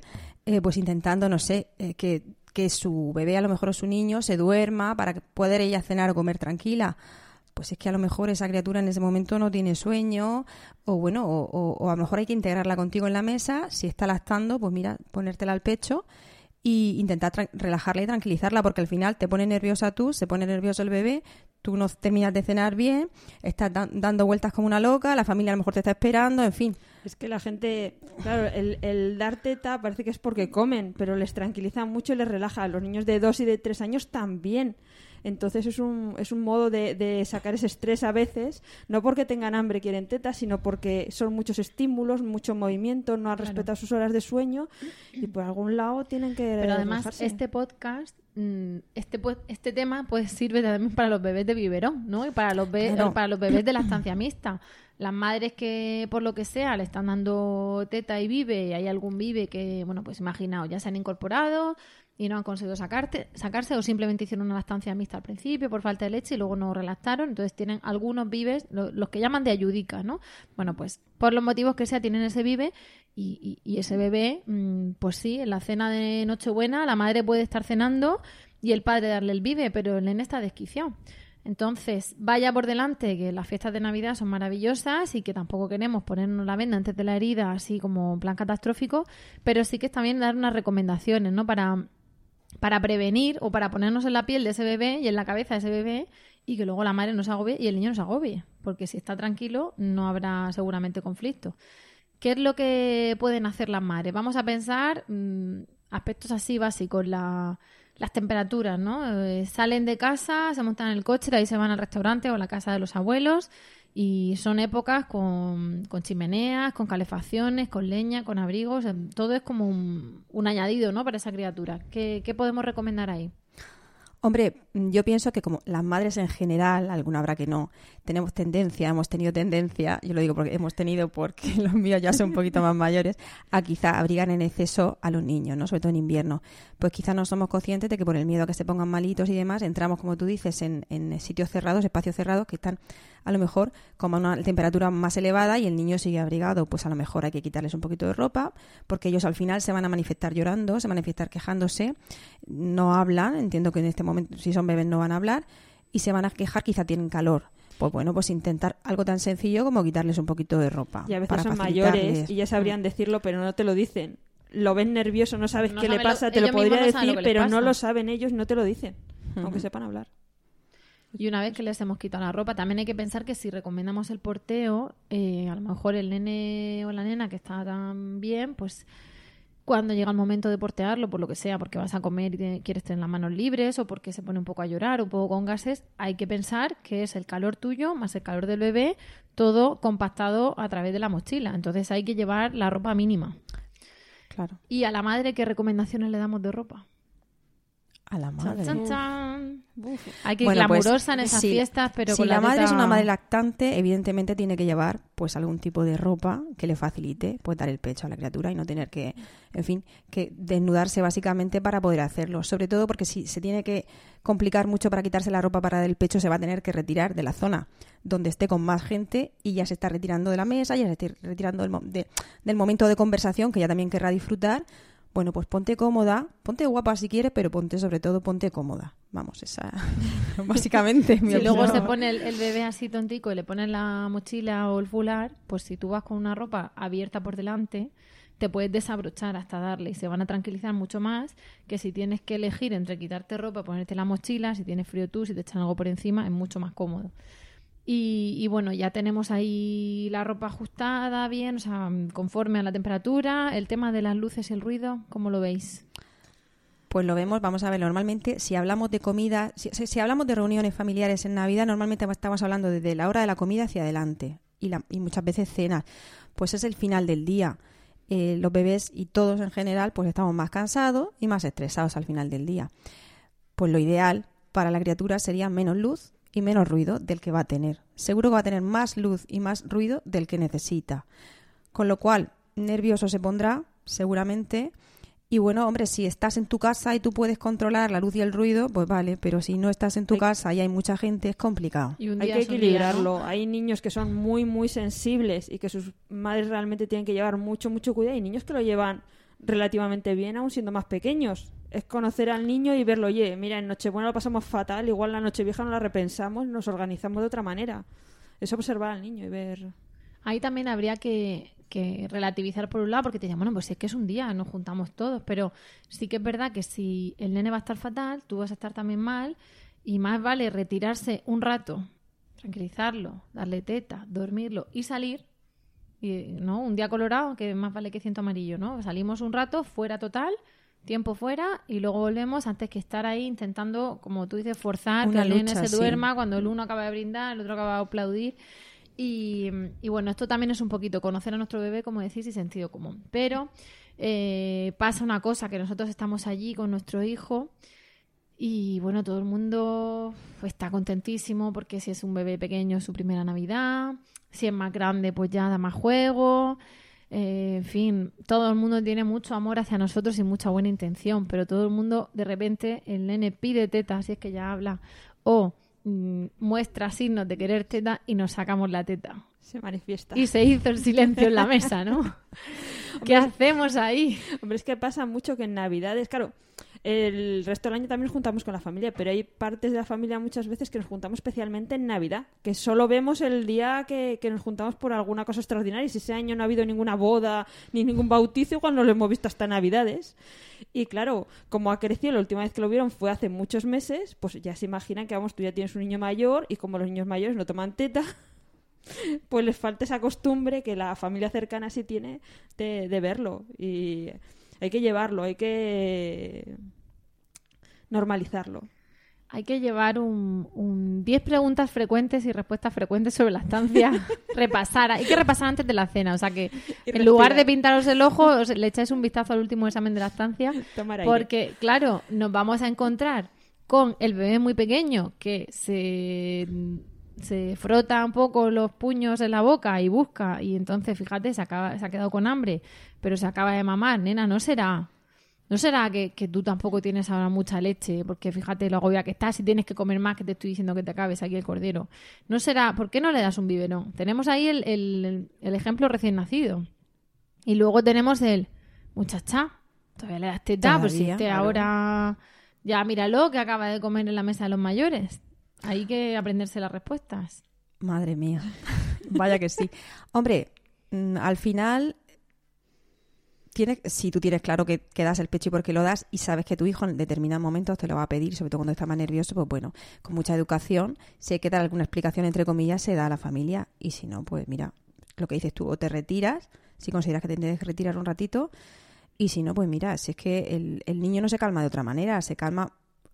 eh, pues intentando, no sé, eh, que, que su bebé, a lo mejor o su niño, se duerma para poder ella cenar o comer tranquila. Pues es que a lo mejor esa criatura en ese momento no tiene sueño o bueno, o, o, a lo mejor hay que integrarla contigo en la mesa, si está lactando, pues mira, ponértela al pecho y intentar relajarla y tranquilizarla porque al final te pone nerviosa tú, se pone nervioso el bebé, tú no terminas de cenar bien, estás dando vueltas como una loca, la familia a lo mejor te está esperando, en fin. Es que la gente, claro, el, el dar teta parece que es porque comen, pero les tranquiliza mucho y les relaja. Los niños de dos y de tres años también. Entonces es un, es un modo de, sacar ese estrés a veces, no porque tengan hambre y quieren tetas, sino porque son muchos estímulos, mucho movimiento, no han respetado sus horas de sueño y por algún lado tienen que... Pero además este podcast mm, este este tema pues sirve también para los bebés de biberón, ¿no? Y para los para los bebés de la estancia mixta. Las madres que por lo que sea le están dando teta y vive y hay algún vive que, bueno, pues imaginaos, ya se han incorporado, y no han conseguido sacarte, sacarse o simplemente hicieron una lactancia mixta al principio por falta de leche y luego no relactaron. Entonces tienen algunos vives, los que llaman de ayudica, ¿no? Bueno, pues por los motivos que sea tienen ese vive y, y, ese bebé, mm, pues sí, en la cena de Nochebuena la madre puede estar cenando y el padre darle el vive, pero el nene está. Entonces, vaya por delante que las fiestas de Navidad son maravillosas y que tampoco queremos ponernos la venda antes de la herida, así como plan catastrófico, pero sí que es también dar unas recomendaciones, ¿no? Para para prevenir o para ponernos en la piel de ese bebé y en la cabeza de ese bebé y que luego la madre no se agobie y el niño no se agobie, porque si está tranquilo no habrá seguramente conflicto. ¿Qué es lo que pueden hacer las madres? Vamos a pensar, mm, aspectos así básicos, la, las temperaturas, ¿no? Eh, salen de casa, se montan en el coche, de ahí se van al restaurante o a la casa de los abuelos y son épocas con, con chimeneas, con calefacciones, con leña, con abrigos, todo es como un, añadido, ¿no? Para esa criatura. ¿Qué, ¿Qué podemos recomendar ahí? Hombre, yo pienso que como las madres en general, alguna habrá que no, tenemos tendencia, hemos tenido tendencia, yo lo digo porque hemos tenido porque los míos ya son un poquito más mayores, a quizá abrigar en exceso a los niños, ¿no? Sobre todo en invierno. Pues quizá no somos conscientes de que por el miedo a que se pongan malitos y demás, entramos, como tú dices, en, en sitios cerrados, espacios cerrados que están a lo mejor como a una temperatura más elevada y el niño sigue abrigado, pues a lo mejor hay que quitarles un poquito de ropa, porque ellos al final se van a manifestar llorando, se van a manifestar quejándose, no hablan, entiendo que en este momento si son bebés no van a hablar, y se van a quejar, quizá tienen calor. Pues bueno, pues intentar algo tan sencillo como quitarles un poquito de ropa. Y a veces son mayores y ya sabrían decirlo, pero no te lo dicen. Lo ven nervioso, no sabes qué le pasa, te lo podría decir, pero no lo saben ellos, no te lo dicen, aunque sepan hablar. Y una vez que les hemos quitado la ropa, también hay que pensar que si recomendamos el porteo, eh, a lo mejor el nene o la nena que está tan bien, pues cuando llega el momento de portearlo, por lo que sea, porque vas a comer y quieres tener las manos libres o porque se pone un poco a llorar, un poco con gases, hay que pensar que es el calor tuyo más el calor del bebé, todo compactado a través de la mochila. Entonces hay que llevar la ropa mínima. Claro. ¿Y a la madre qué recomendaciones le damos de ropa? A la madre. Hay que ir pues, glamurosa en esas fiestas, pero si la, madre es una madre lactante, evidentemente tiene que llevar pues algún tipo de ropa que le facilite pues dar el pecho a la criatura y no tener que, en fin, que desnudarse básicamente para poder hacerlo. Sobre todo porque si se tiene que complicar mucho para quitarse la ropa para dar el pecho, se va a tener que retirar de la zona donde esté con más gente y ya se está retirando de la mesa, ya se está retirando del, del momento de conversación que ya también querrá disfrutar bueno, pues ponte cómoda, ponte guapa si quieres, pero ponte sobre todo, ponte cómoda. Vamos, esa básicamente mi Si luego se pone el, bebé así tontico y le pones la mochila o el fular, pues si tú vas con una ropa abierta por delante, te puedes desabrochar hasta darle y se van a tranquilizar mucho más que si tienes que elegir entre quitarte ropa, ponerte la mochila, si tienes frío tú, si te echan algo por encima, es mucho más cómodo. Y, bueno, ya tenemos ahí la ropa ajustada bien, o sea, conforme a la temperatura. El tema de las luces y el ruido, ¿cómo lo veis? Pues lo vemos, vamos a ver, normalmente si hablamos de comida, si, hablamos de reuniones familiares en Navidad, normalmente estamos hablando desde la hora de la comida hacia adelante y, la, y muchas veces cenas. Pues es el final del día. Eh, los bebés y todos en general, pues estamos más cansados y más estresados al final del día. Pues lo ideal para la criatura sería menos luz y menos ruido del que va a tener. Seguro que va a tener más luz y más ruido del que necesita. Con lo cual, nervioso se pondrá, seguramente. Y bueno, hombre, si estás en tu casa y tú puedes controlar la luz y el ruido, pues vale, pero si no estás en tu casa y hay mucha gente, es complicado. Y hay que equilibrarlo. Hay niños que son muy, muy sensibles y que sus madres realmente tienen que llevar mucho, mucho cuidado. Y niños que lo llevan relativamente bien, aún siendo más pequeños es conocer al niño y verlo, oye, mira, en Nochebuena lo pasamos fatal, igual la Nochevieja no la repensamos, nos organizamos de otra manera. Es observar al niño y ver. Ahí también habría que, relativizar por un lado, porque te dirían, bueno, pues es que es un día, nos juntamos todos, pero sí que es verdad que si el nene va a estar fatal, tú vas a estar también mal, y más vale retirarse un rato, tranquilizarlo, darle teta, dormirlo y salir, ¿no? Un día colorado, que más vale que ciento amarillo, ¿no? Salimos un rato, fuera total, tiempo fuera y luego volvemos antes que estar ahí intentando, como tú dices, forzar que el nene se duerma cuando el uno acaba de brindar, el otro acaba de aplaudir. Y, bueno, esto también es un poquito conocer a nuestro bebé, como decís, y sentido común. Pero eh, pasa una cosa, que nosotros estamos allí con nuestro hijo y bueno, todo el mundo está contentísimo porque si es un bebé pequeño es su primera Navidad, si es más grande pues ya da más juego. Eh, en fin, todo el mundo tiene mucho amor hacia nosotros y mucha buena intención, pero todo el mundo, de repente, el nene pide teta, si es que ya habla, o mm, muestra signos de querer teta y nos sacamos la teta. Se manifiesta. Y se hizo el silencio en la mesa, ¿no? ¿Qué hacemos ahí? Hombre, es que pasa mucho que en Navidades, claro, el resto del año también nos juntamos con la familia, pero hay partes de la familia muchas veces que nos juntamos especialmente en Navidad, que solo vemos el día que, nos juntamos por alguna cosa extraordinaria. Y si ese año no ha habido ninguna boda ni ningún bautizo, igual no lo hemos visto hasta Navidades. Y claro, como ha crecido, la última vez que lo vieron fue hace muchos meses, pues ya se imaginan que, vamos, tú ya tienes un niño mayor y como los niños mayores no toman teta, pues les falta esa costumbre que la familia cercana sí tiene de, de verlo. Y hay que llevarlo, hay que normalizarlo. Hay que llevar un 10 preguntas frecuentes y respuestas frecuentes sobre la estancia. repasar. Hay que repasar antes de la cena. O sea que en lugar de pintaros el ojo, le echáis un vistazo al último examen de la estancia. Porque, claro, nos vamos a encontrar con el bebé muy pequeño que se, se frota un poco los puños en la boca y busca. Y entonces, fíjate, se, acaba, se ha quedado con hambre, pero se acaba de mamar. Nena, no será ¿No será que, tú tampoco tienes ahora mucha leche? Porque fíjate lo agobia que estás y tienes que comer más que te estoy diciendo que te acabes aquí el cordero. ¿No será? ¿Por qué no le das un biberón? Tenemos ahí el, ejemplo recién nacido. Y luego tenemos el muchacha. Todavía le das teta, pues si este ahora ya míralo que acaba de comer en la mesa de los mayores. Hay que aprenderse las respuestas. Madre mía. Vaya que sí. Hombre, mm, al final si tú tienes claro que, das el pecho y por qué lo das y sabes que tu hijo en determinados momentos te lo va a pedir, sobre todo cuando está más nervioso, pues bueno, con mucha educación, si hay que dar alguna explicación entre comillas, se da a la familia y si no, pues mira, lo que dices tú, o te retiras, si consideras que te tienes que retirar un ratito, y si no, pues mira, si es que el, el niño no se calma de otra manera, se calma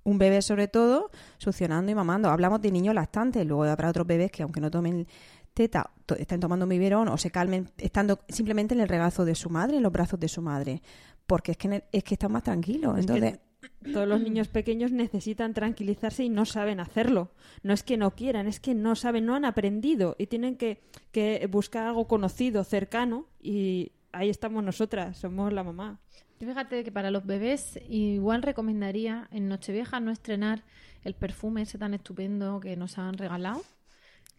un bebé sobre todo, succionando y mamando. Hablamos de niños lactantes, luego habrá otros bebés que aunque no tomen teta, estén tomando un biberón o se calmen estando simplemente en el regazo de su madre, en los brazos de su madre, porque es que, es que están más tranquilos. Entonces... todos los niños pequeños necesitan tranquilizarse y no saben hacerlo. No es que no quieran, es que no saben, no han aprendido y tienen que, que buscar algo conocido, cercano y ahí estamos nosotras, somos la mamá. Fíjate que para los bebés igual recomendaría en Nochevieja no estrenar el perfume ese tan estupendo que nos han regalado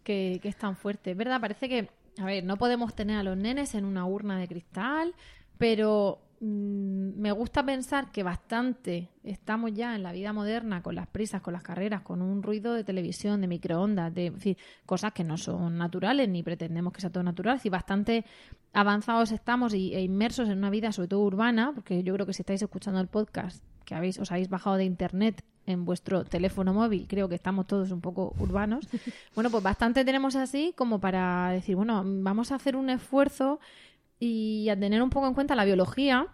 que, es tan fuerte. ¿Verdad? Parece que, a ver, no podemos tener a los nenes en una urna de cristal, pero mm, me gusta pensar que bastante estamos ya en la vida moderna con las prisas, con las carreras, con un ruido de televisión, de microondas, de cosas que no son naturales ni pretendemos que sea todo natural. Si bastante avanzados estamos y, e inmersos en una vida, sobre todo urbana, porque yo creo que si estáis escuchando el podcast que habéis, os habéis bajado de internet en vuestro teléfono móvil, creo que estamos todos un poco urbanos. Bueno, pues bastante tenemos así como para decir, bueno, vamos a hacer un esfuerzo y a tener un poco en cuenta la biología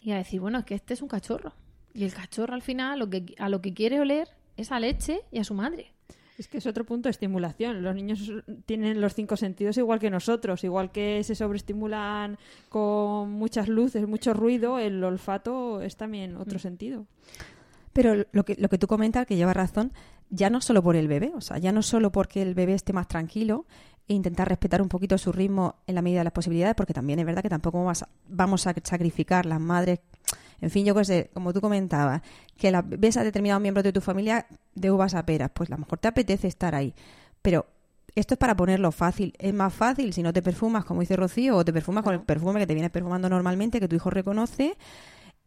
y a decir, bueno, es que este es un cachorro. Y el cachorro al final lo que, a lo que quiere oler es a leche y a su madre. Es que es otro punto de estimulación. Los niños tienen los cinco sentidos igual que nosotros, igual que se sobreestimulan con muchas luces, mucho ruido, el olfato es también otro mm. sentido. Pero lo que, lo que tú comentas, que lleva razón, ya no solo por el bebé, o sea, ya no solo porque el bebé esté más tranquilo e intentar respetar un poquito su ritmo en la medida de las posibilidades, porque también es verdad que tampoco vamos a sacrificar las madres, en fin, yo qué sé, como tú comentabas, que la, ves a determinados miembros de tu familia de uvas a peras, pues a lo mejor te apetece estar ahí, pero esto es para ponerlo fácil. Es más fácil si no te perfumas, como dice Rocío, o te perfumas con el perfume que te vienes perfumando normalmente, que tu hijo reconoce,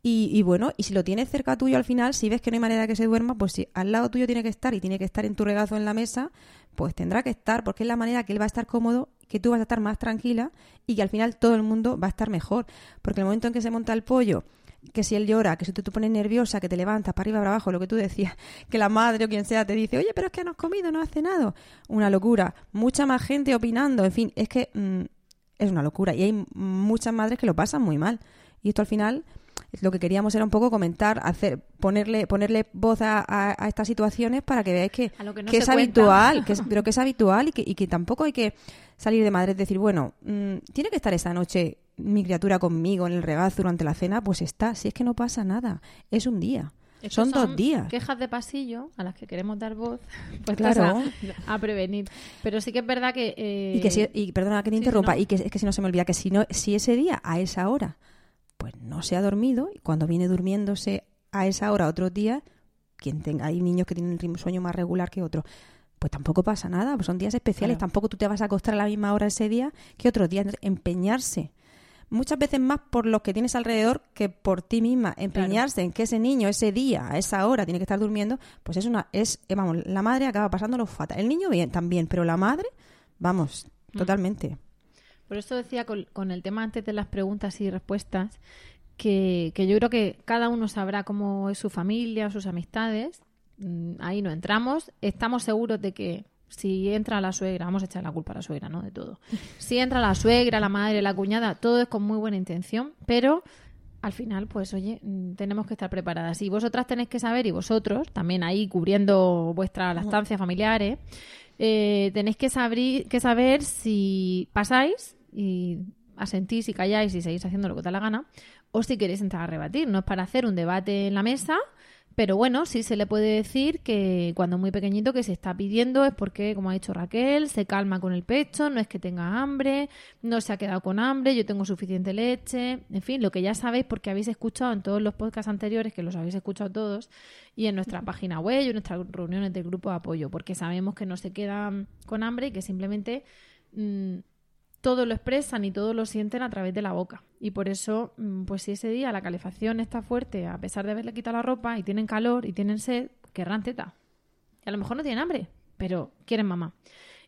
y, bueno, y si lo tienes cerca tuyo al final, si ves que no hay manera de que se duerma, pues si al lado tuyo tiene que estar y tiene que estar en tu regazo en la mesa, pues tendrá que estar, porque es la manera que él va a estar cómodo, que tú vas a estar más tranquila y que al final todo el mundo va a estar mejor. Porque el momento en que se monta el pollo, que si él llora, que si tú te pones nerviosa, que te levantas para arriba, para abajo, lo que tú decías, que la madre o quien sea te dice, oye, pero es que no has comido, no has cenado. Una locura. Mucha más gente opinando, en fin, es que mm, es una locura. Y hay muchas madres que lo pasan muy mal. Y esto al final lo que queríamos era un poco comentar, hacer, ponerle, ponerle voz a, estas situaciones para que veáis que, es habitual, que es, pero que es habitual y que, y que tampoco hay que salir de madre y decir, bueno, mm, tiene que estar esta noche mi criatura conmigo en el regazo durante la cena, pues está, si es que no pasa nada, es un día. son, dos días. Quejas de pasillo a las que queremos dar voz, pues claro. a, prevenir. Pero sí que es verdad que. Y que si, y perdona que te interrumpa, y que es que si no se me olvida que si no, si ese día, a esa hora, pues no se ha dormido y cuando viene durmiéndose a esa hora otro día, quien tenga, hay niños que tienen un sueño más regular que otros, pues tampoco pasa nada, pues son días especiales, tampoco tú te vas a acostar a la misma hora ese día que otro día, empeñarse. Muchas veces más por los que tienes alrededor que por ti misma. Empeñarse en que ese niño ese día, a esa hora, tiene que estar durmiendo, pues es una, es, vamos, la madre acaba pasándolo fatal. El niño bien, también, pero la madre, vamos, mm. totalmente. Por eso decía con, el tema antes de las preguntas y respuestas, que, yo creo que cada uno sabrá cómo es su familia, sus amistades. Mm, ahí no entramos. Estamos seguros de que si entra la suegra, vamos a echar la culpa a la suegra, ¿no? De todo. Si entra la suegra, la madre, la cuñada, todo es con muy buena intención, pero al final, pues oye, mm, tenemos que estar preparadas. Y vosotras tenéis que saber, y vosotros, también ahí cubriendo vuestra lactancia familiares, eh, tenéis que que saber si pasáis y asentís y calláis y seguís haciendo lo que te da la gana, o si queréis entrar a rebatir. No es para hacer un debate en la mesa, pero bueno, sí se le puede decir que cuando es muy pequeñito que se está pidiendo es porque, como ha dicho Raquel, se calma con el pecho, no es que tenga hambre, no se ha quedado con hambre, yo tengo suficiente leche, en fin, lo que ya sabéis porque habéis escuchado en todos los podcasts anteriores, que los habéis escuchado todos, y en nuestra página web y en nuestras reuniones del grupo de apoyo, porque sabemos que no se quedan con hambre y que simplemente... Mm, todo lo expresan y todo lo sienten a través de la boca. Y por eso, mm, pues si ese día la calefacción está fuerte, a pesar de haberle quitado la ropa y tienen calor y tienen sed, querrán teta. Y a lo mejor no tienen hambre, pero quieren mamá.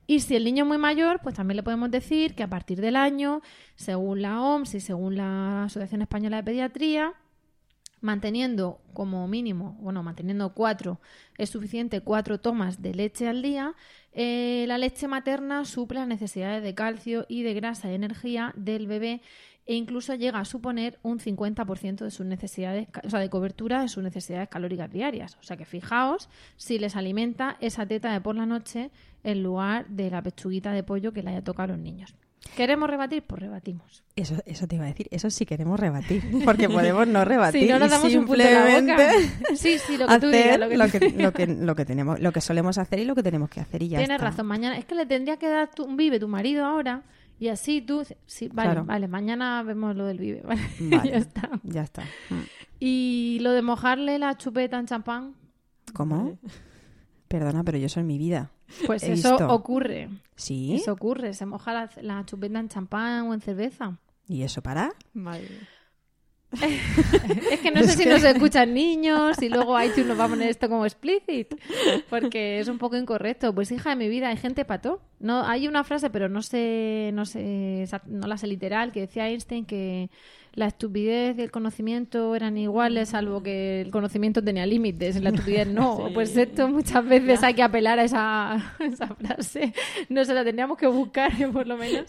Y si el niño es muy mayor, pues también le podemos decir que a partir del año, según la OMS y según la Asociación Española de Pediatría, manteniendo como mínimo, bueno, manteniendo cuatro, es suficiente cuatro tomas de leche al día, eh, la leche materna suple las necesidades de calcio y de grasa y energía del bebé e incluso llega a suponer un 50% de sus necesidades, o sea, de cobertura de sus necesidades calóricas diarias. O sea que fijaos si les alimenta esa teta de por la noche en lugar de la pechuguita de pollo que le haya tocado a los niños. ¿Queremos rebatir? Pues rebatimos. Eso, eso te iba a decir, eso sí queremos rebatir, porque podemos no rebatir. Si no nos damos simplemente un la Sí, sí, lo que tú digas. Lo que... Lo, que, lo, que, tenemos, lo que solemos hacer y lo que tenemos que hacer y ya Tienes razón, mañana, es que le tendría que dar un vive tu marido ahora y así tú, sí, vale, vale, mañana vemos lo del vive, vale, ya está. Ya está. Mm. Y lo de mojarle la chupeta en champán. ¿Cómo? Perdona, pero yo eso en mi vida. Pues eso ocurre. ¿Sí? Eso ocurre. Se moja la, chupeta en champán o en cerveza. ¿Y eso para? es que no sé si nos escuchan niños y luego iTunes nos va a poner esto como explicit porque es un poco incorrecto. Pues hija de mi vida, hay gente pato. No, hay una frase, pero no sé, no sé, no la sé literal, que decía Einstein que la estupidez y el conocimiento eran iguales, salvo que el conocimiento tenía límites, la estupidez no. Pues esto muchas veces hay que apelar a esa, esa frase. No se la teníamos que buscar, por lo menos.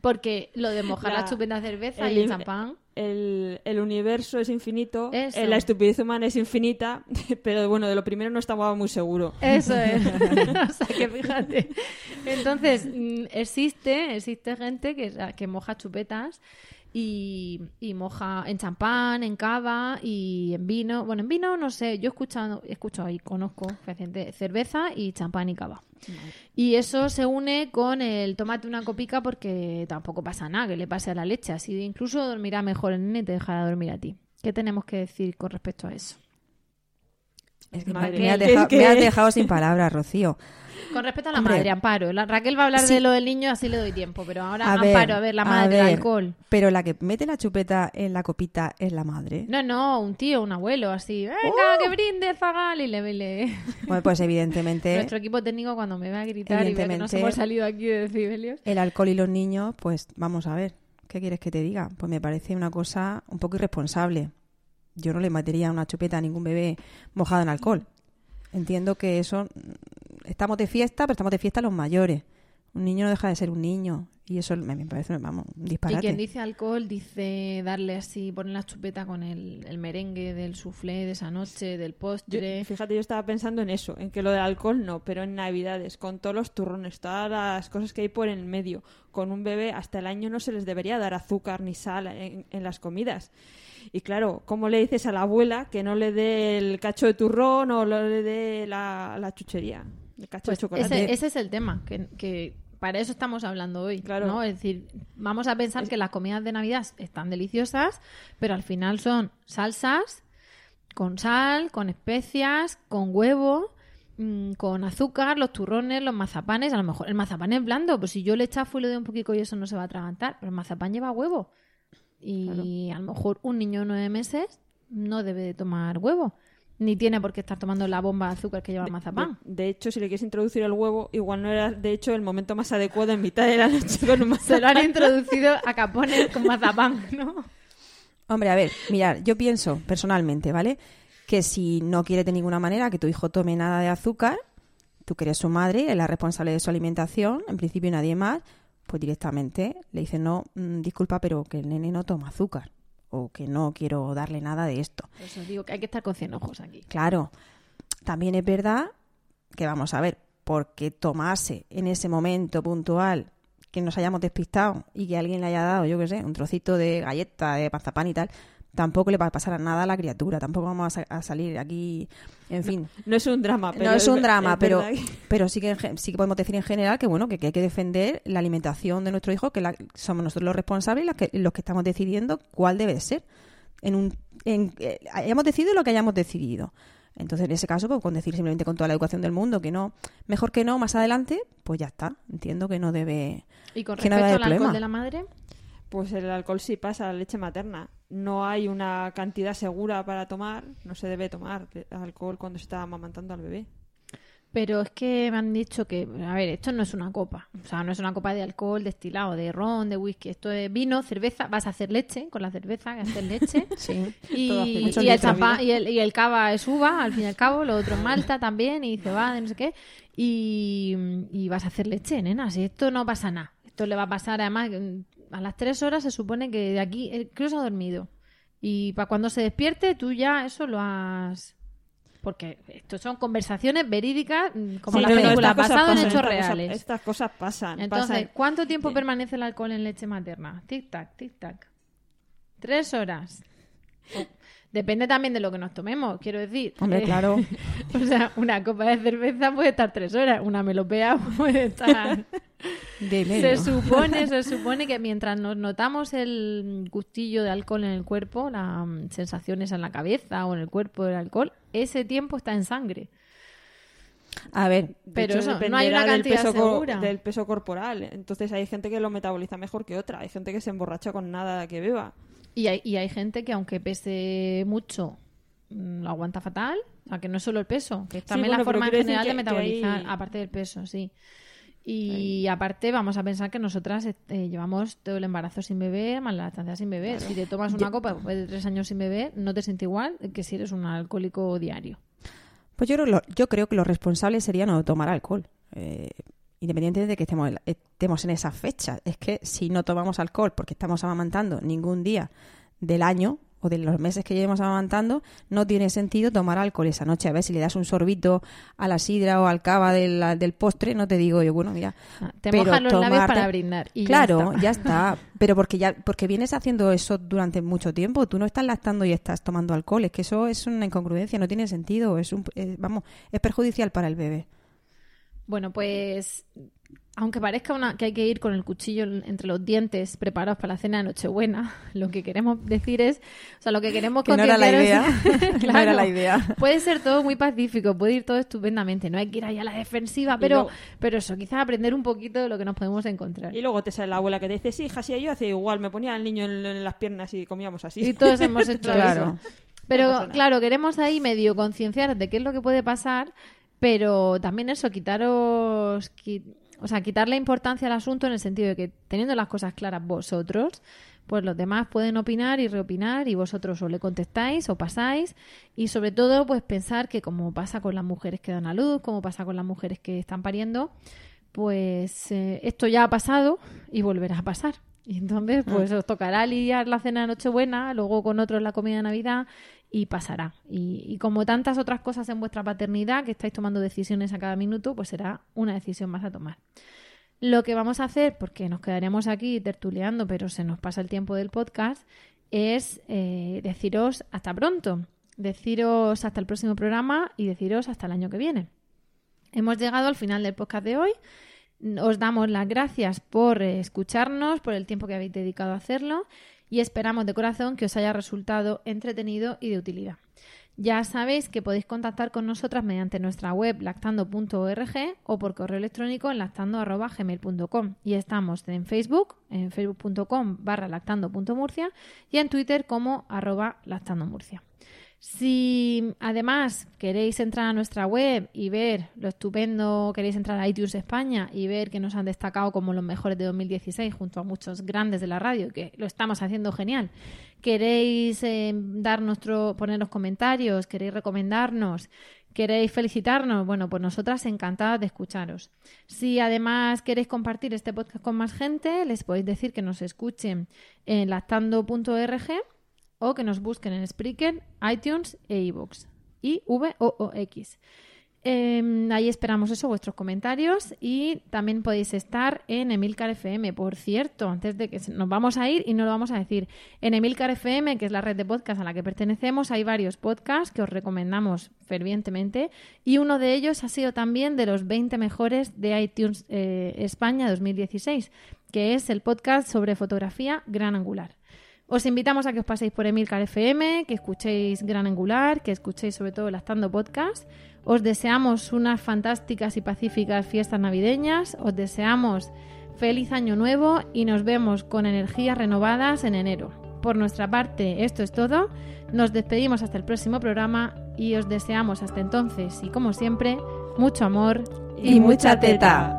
Porque lo de mojar la, chupeta cerveza y el champán. El, el, universo es infinito, eh, la estupidez humana es infinita, pero bueno, de lo primero no estaba muy seguro. Eso es. o sea que fíjate. Entonces, mm, existe, existe gente que, que moja chupetas y, moja en champán, en cava y en vino. Bueno, en vino no sé, yo he escuchado, he escuchado y conozco cerveza y champán y cava. Y eso se une con el tomate una copica porque tampoco pasa nada que le pase a la leche. Así incluso dormirá mejor el nene y te dejará dormir a ti. ¿Qué tenemos que decir con respecto a eso? Es que me, has dejado, sin palabras, Rocío. Con respecto a la madre, Amparo. Raquel va a hablar de lo del niño, así le doy tiempo. Pero ahora, Amparo, a ver, la madre, el alcohol. Pero la que mete la chupeta en la copita es la madre. No, no, un tío, un abuelo, así. Venga, ¡Oh! que brinde, Zagal. Y le, vele. Bueno, pues evidentemente. Nuestro equipo técnico, cuando me va a gritar y ve que nos hemos salido aquí de decibelios. El alcohol y los niños, pues vamos a ver. ¿Qué quieres que te diga? Pues me parece una cosa un poco irresponsable. Yo no le metería una chupeta a ningún bebé mojado en alcohol. Entiendo que eso estamos de fiesta, pero estamos de fiesta los mayores. Un niño no deja de ser un niño. Y eso me, parece, vamos, un disparate. Y quien dice alcohol dice darle así, poner la chupeta con el, merengue del soufflé de esa noche, del postre. fíjate, yo estaba pensando en eso, en que lo del alcohol no, pero en Navidades, con todos los turrones, todas las cosas que hay por en medio, con un bebé, hasta el año no se les debería dar azúcar ni sal en, en las comidas. Y claro, ¿cómo le dices a la abuela que no le dé el cacho de turrón o le dé la chuchería? Pues ese, es el tema, que, para eso estamos hablando hoy. Claro. ¿no? Es decir, vamos a pensar que las comidas de Navidad están deliciosas, pero al final son salsas con sal, con especias, con huevo, mm, con azúcar, los turrones, los mazapanes. A lo mejor el mazapán es blando, pues si yo le echafo y le doy un poquito y eso no se va a atragantar, pero el mazapán lleva huevo. Y a lo mejor un niño de nueve meses no debe de tomar huevo ni tiene por qué estar tomando la bomba de azúcar que lleva el mazapán. De, hecho, si le quieres introducir el huevo, igual no era, de hecho, el momento más adecuado en mitad de la noche con un mazapán. Se lo han introducido a capones con mazapán, ¿no? Hombre, a ver, mirad, yo pienso personalmente, ¿vale? Que si no quiere de ninguna manera que tu hijo tome nada de azúcar, tú que eres su madre, es la responsable de su alimentación, en principio nadie más, pues directamente le dice, no, mm, disculpa, pero que el nene no toma azúcar o que no quiero darle nada de esto. Eso digo que hay que estar con cien ojos aquí. Claro, también es verdad que vamos a ver, porque tomase en ese momento puntual que nos hayamos despistado y que alguien le haya dado, yo qué sé, un trocito de galleta, de pastapán y tal, tampoco le va a pasar nada a la criatura, tampoco vamos a, salir aquí, en fin. No, es un drama, pero no es un drama, pero pero sí que sí que podemos decir en general que bueno que, hay que defender la alimentación de nuestro hijo, que somos nosotros los responsables, los que, los que estamos decidiendo cuál debe ser. En un, en, eh, hayamos decidido lo que hayamos decidido. Entonces, en ese caso, pues con decir simplemente con toda la educación del mundo que no, mejor que no, más adelante, pues ya está. Entiendo que no debe. ¿Y con respecto al alcohol de la madre? Pues el alcohol sí pasa a la leche materna. No hay una cantidad segura para tomar, no se debe tomar alcohol cuando se está amamantando al bebé. Pero es que me han dicho que, a ver, esto no es una copa. O sea, no es una copa de alcohol destilado, de ron, de whisky. Esto es vino, cerveza. Vas a hacer leche con la cerveza, que hacer leche. sí. Y, y, el champán, y, el, y el cava es uva, al fin y al cabo. Lo otro es malta también y cebada, no sé qué. Y, y vas a hacer leche, nena. Si esto no pasa nada. Esto le va a pasar, además, a las tres horas se supone que de aquí, incluso ha dormido. Y para cuando se despierte, tú ya eso lo has porque esto son conversaciones verídicas mm, como la película, basado en hechos reales. estas cosas pasan. Entonces, ¿cuánto tiempo permanece el alcohol en leche materna? Tic-tac, tic-tac. Tres horas. Depende también de lo que nos tomemos, quiero decir. Hombre, claro. o sea, una copa de cerveza puede estar tres horas, una melopea puede estar... De se supone, se supone que mientras nos notamos el gustillo de alcohol en el cuerpo, las mm, sensaciones en la cabeza o en el cuerpo del alcohol, ese tiempo está en sangre. A ver, pero eso, no hay una cantidad del peso, segura. del peso corporal. Entonces hay gente que lo metaboliza mejor que otra. Hay gente que se emborracha con nada que beba. Y hay, y hay gente que aunque pese mucho, mm, lo aguanta fatal. O sea, que no es solo el peso, que es también la forma en general de metabolizar, aparte del peso, sí. Y aparte vamos a pensar que nosotras eh, llevamos todo el embarazo sin beber, más la lactancia sin beber. Si te tomas una copa después de tres años sin beber, no te sientes igual que si eres un alcohólico diario. Pues yo creo, yo creo que lo responsable sería no tomar alcohol. Eh, independientemente de que estemos, estemos en esa fecha. Es que si no tomamos alcohol porque estamos amamantando ningún día del año, o de los meses que llevemos amamantando, no tiene sentido tomar alcohol esa noche. A ver, si le das un sorbito a la sidra o al cava del, del postre, no te digo yo, bueno, mira. Ah, te mojan los labios para brindar. Y claro, ya está. Pero porque ya porque vienes haciendo eso durante mucho tiempo. Tú no estás lactando y estás tomando alcohol. Es que eso es una incongruencia, no tiene sentido. Es un, vamos, es perjudicial para el bebé. Bueno, pues aunque parezca una, que hay que ir con el cuchillo entre los dientes preparados para la cena de Nochebuena, lo que queremos decir es, o sea, lo que queremos que no era la idea, no era la idea. Puede ser todo muy pacífico, puede ir todo estupendamente, no hay que ir ahí a la defensiva, pero, pero eso, quizás aprender un poquito de lo que nos podemos encontrar. Y luego te sale la abuela que te dice, sí, hija, sí, yo hacía igual, me ponía al niño en, las piernas y comíamos así. Y todos hemos hecho eso. Pero claro, queremos ahí medio concienciar de qué es lo que puede pasar, pero también eso, quitaros o sea, quitarle importancia al asunto en el sentido de que teniendo las cosas claras vosotros, pues los demás pueden opinar y reopinar y vosotros o le contestáis o pasáis y sobre todo pues pensar que como pasa con las mujeres que dan a luz, como pasa con las mujeres que están pariendo, pues eh, esto ya ha pasado y volverá a pasar. Y entonces pues ah. os tocará lidiar la cena de Nochebuena, luego con otros la comida de Navidad y pasará. Y, como tantas otras cosas en vuestra paternidad, que estáis tomando decisiones a cada minuto, pues será una decisión más a tomar. Lo que vamos a hacer, porque nos quedaremos aquí tertuleando, pero se nos pasa el tiempo del podcast, es eh, deciros hasta pronto, deciros hasta el próximo programa y deciros hasta el año que viene. Hemos llegado al final del podcast de hoy. Os damos las gracias por escucharnos, por el tiempo que habéis dedicado a hacerlo y esperamos de corazón que os haya resultado entretenido y de utilidad. Ya sabéis que podéis contactar con nosotras mediante nuestra web lactando.org o por correo electrónico en lactando.gmail.com y estamos en Facebook, en facebook.com barra lactando.murcia y en Twitter como arroba lactandomurcia. Si además queréis entrar a nuestra web y ver lo estupendo, queréis entrar a iTunes España y ver que nos han destacado como los mejores de 2016 junto a muchos grandes de la radio, que lo estamos haciendo genial. Queréis eh, dar nuestro, ponernos comentarios, queréis recomendarnos, queréis felicitarnos, bueno, pues nosotras encantadas de escucharos. Si además queréis compartir este podcast con más gente, les podéis decir que nos escuchen en lactando.org o que nos busquen en Spreaker, iTunes e iVoox. I V O O X. Em, ahí esperamos eso, vuestros comentarios y también podéis estar en Emilcar FM. Por cierto, antes de que nos vamos a ir y no lo vamos a decir, en Emilcar FM, que es la red de podcast a la que pertenecemos, hay varios podcasts que os recomendamos fervientemente y uno de ellos ha sido también de los 20 mejores de iTunes eh, España 2016, que es el podcast sobre fotografía gran angular. Os invitamos a que os paséis por Emilcar FM, que escuchéis Gran Angular, que escuchéis sobre todo el Astando Podcast. Os deseamos unas fantásticas y pacíficas fiestas navideñas. Os deseamos feliz año nuevo y nos vemos con energías renovadas en enero. Por nuestra parte, esto es todo. Nos despedimos hasta el próximo programa y os deseamos hasta entonces y como siempre, mucho amor y, mucha teta.